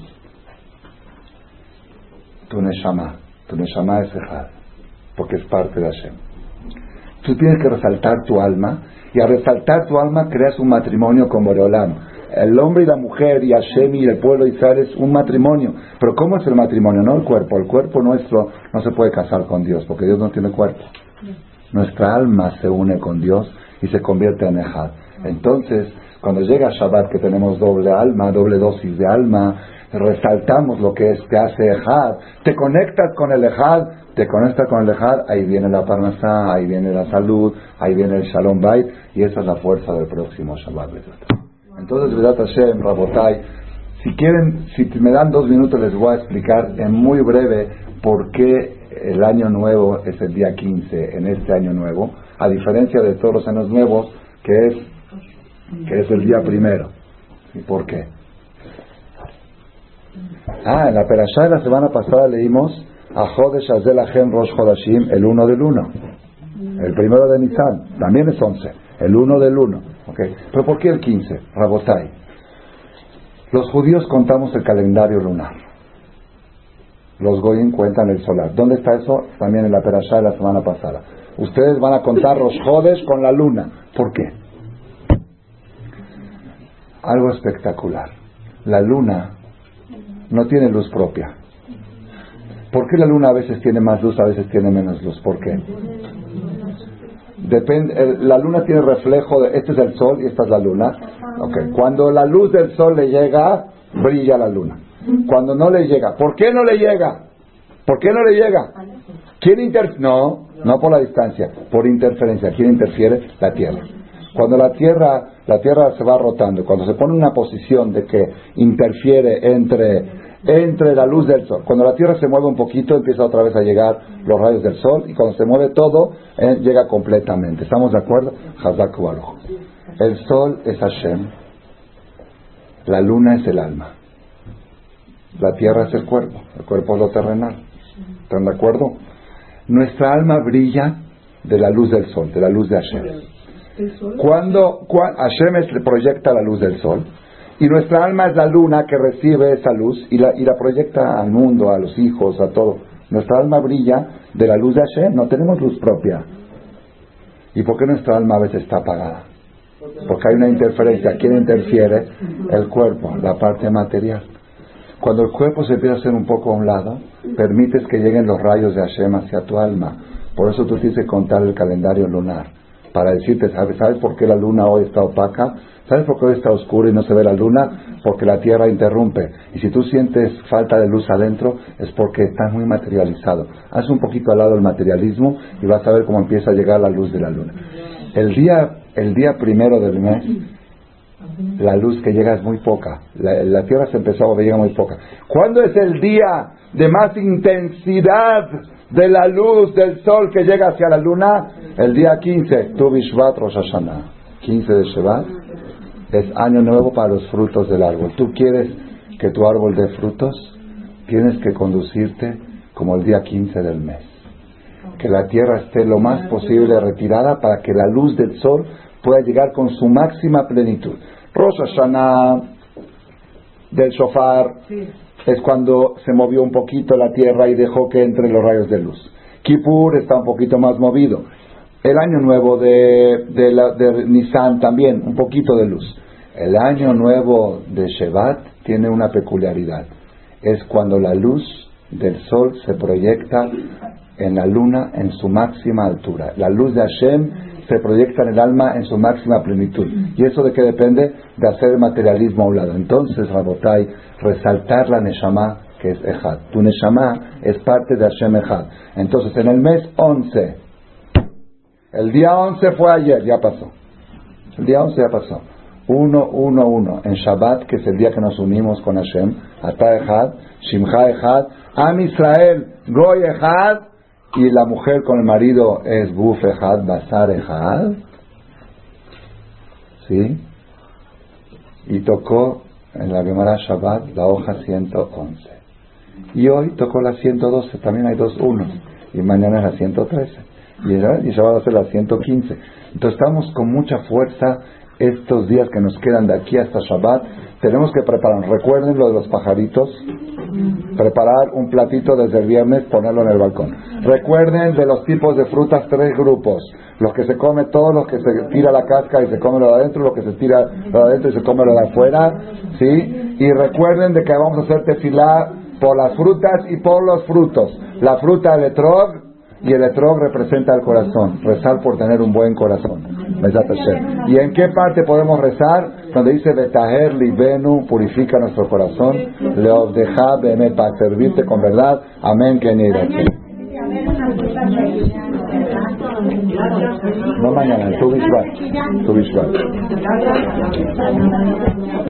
Tu Neshama. Tu Neshama es Echad. Porque es parte de Hashem. Tú tienes que resaltar tu alma y al resaltar tu alma creas un matrimonio con Boreolam. El hombre y la mujer y Hashem y el pueblo de Israel es un matrimonio. Pero ¿cómo es el matrimonio? No el cuerpo. El cuerpo nuestro no se puede casar con Dios porque Dios no tiene cuerpo. Nuestra alma se une con Dios y se convierte en Ejad. Entonces, cuando llega Shabbat que tenemos doble alma, doble dosis de alma, resaltamos lo que es que hace Ejad, te conectas con el Ejad, te conectas con el Ejad, ahí viene la Parnasá, ahí viene la salud, ahí viene el Shalom Bait, y esa es la fuerza del próximo Shabbat. Entonces, Vedat Hashem, Rabotai, si quieren, si me dan dos minutos les voy a explicar en muy breve por qué el año nuevo es el día 15 en este año nuevo, a diferencia de todos los años nuevos, que es, que es el día primero. ¿Y por qué? Ah, en la Perashá de la semana pasada leímos a Jodesh Azel Ahem Rosh Hodashim, el 1 del 1. El primero de Nisan, también es 11. El 1 del 1. ¿okay? ¿Pero por qué el 15? Rabotai. Los judíos contamos el calendario lunar. los Goyim cuentan el solar. ¿Dónde está eso? También en la perashá de la semana pasada. Ustedes van a contar los jodes con la luna. ¿Por qué? Algo espectacular. La luna no tiene luz propia. ¿Por qué la luna a veces tiene más luz, a veces tiene menos luz? ¿Por qué? Depende, la luna tiene reflejo de, este es el sol y esta es la luna. Okay. Cuando la luz del sol le llega, brilla la luna. Cuando no le llega, ¿por qué no le llega? ¿Por qué no le llega? ¿Quién interfiere? No, no por la distancia, por interferencia. ¿Quién interfiere? La Tierra. Cuando la Tierra, la Tierra se va rotando, cuando se pone en una posición de que interfiere entre entre la luz del sol. Cuando la Tierra se mueve un poquito, empieza otra vez a llegar los rayos del sol y cuando se mueve todo, eh, llega completamente. ¿Estamos de acuerdo? Hazak El sol es Hashem, la luna es el alma, la Tierra es el cuerpo, el cuerpo es lo terrenal. ¿Están de acuerdo? Nuestra alma brilla de la luz del sol, de la luz de Hashem. Cuando, Hashem proyecta la luz del sol, y nuestra alma es la luna que recibe esa luz y la, y la proyecta al mundo, a los hijos, a todo. Nuestra alma brilla de la luz de Hashem, no tenemos luz propia. ¿Y por qué nuestra alma a veces está apagada? Porque hay una interferencia. ¿Quién interfiere? El cuerpo, la parte material. Cuando el cuerpo se empieza a hacer un poco a un lado, permites que lleguen los rayos de Hashem hacia tu alma. Por eso tú tienes que contar el calendario lunar. Para decirte, ¿sabes, ¿sabes por qué la luna hoy está opaca? ¿Sabes por qué hoy está oscuro y no se ve la luna? Porque la Tierra interrumpe. Y si tú sientes falta de luz adentro, es porque estás muy materializado. Haz un poquito al lado el materialismo y vas a ver cómo empieza a llegar la luz de la luna. El día, el día primero del mes, la luz que llega es muy poca. La, Tierra se empezó a ver muy poca. ¿Cuándo es el día de más intensidad de la luz del sol que llega hacia la luna? El día 15, Tu Bishvat Rosh Hashanah. 15 de Shevat es año nuevo para los frutos del árbol. Tú quieres que tu árbol dé frutos, tienes que conducirte como el día 15 del mes. Que la tierra esté lo más posible retirada para que la luz del sol pueda llegar con su máxima plenitud. Rosh Hashanah del shofar es cuando se movió un poquito la tierra y dejó que entre los rayos de luz. Kippur está un poquito más movido. El año nuevo de, de, la, de Nisan también, un poquito de luz. El año nuevo de Shevat tiene una peculiaridad. Es cuando la luz del sol se proyecta en la luna en su máxima altura. La luz de Hashem se proyecta en el alma en su máxima plenitud. ¿Y eso de qué depende? De hacer el materialismo a un lado. Entonces, Rabotai, resaltar la Neshama que es Ejad. Tu Neshama es parte de Hashem Ejad. Entonces, en el mes 11, el día 11 fue ayer, ya pasó. El día 11 ya pasó. 1, 1, 1. En Shabbat, que es el día que nos unimos con Hashem, Ata Echad, Shimcha Echad, Am Israel, Goy Echad, y la mujer con el marido es Buf Echad, Basar Echad. ¿Sí? Y tocó en la Gemara Shabbat la hoja 111. Y hoy tocó la 112, también hay dos unos. Y mañana es la 113 y ya va a ser las 115. Entonces estamos con mucha fuerza estos días que nos quedan de aquí hasta Shabbat. Tenemos que preparar, recuerden lo de los pajaritos, preparar un platito desde el viernes, ponerlo en el balcón. Recuerden de los tipos de frutas, tres grupos. Los que se come todo, los que se tira la casca y se come lo de adentro, los que se tira lo de adentro y se come lo de afuera. ¿sí? Y recuerden de que vamos a hacer tefilá por las frutas y por los frutos. La fruta de etrog y el etrog representa el corazón, rezar por tener un buen corazón. ¿Y en qué parte podemos rezar? Donde dice Betaher Libenu, purifica nuestro corazón, deja Bemet, para servirte con verdad. Amén, que No mañana, tu. Tu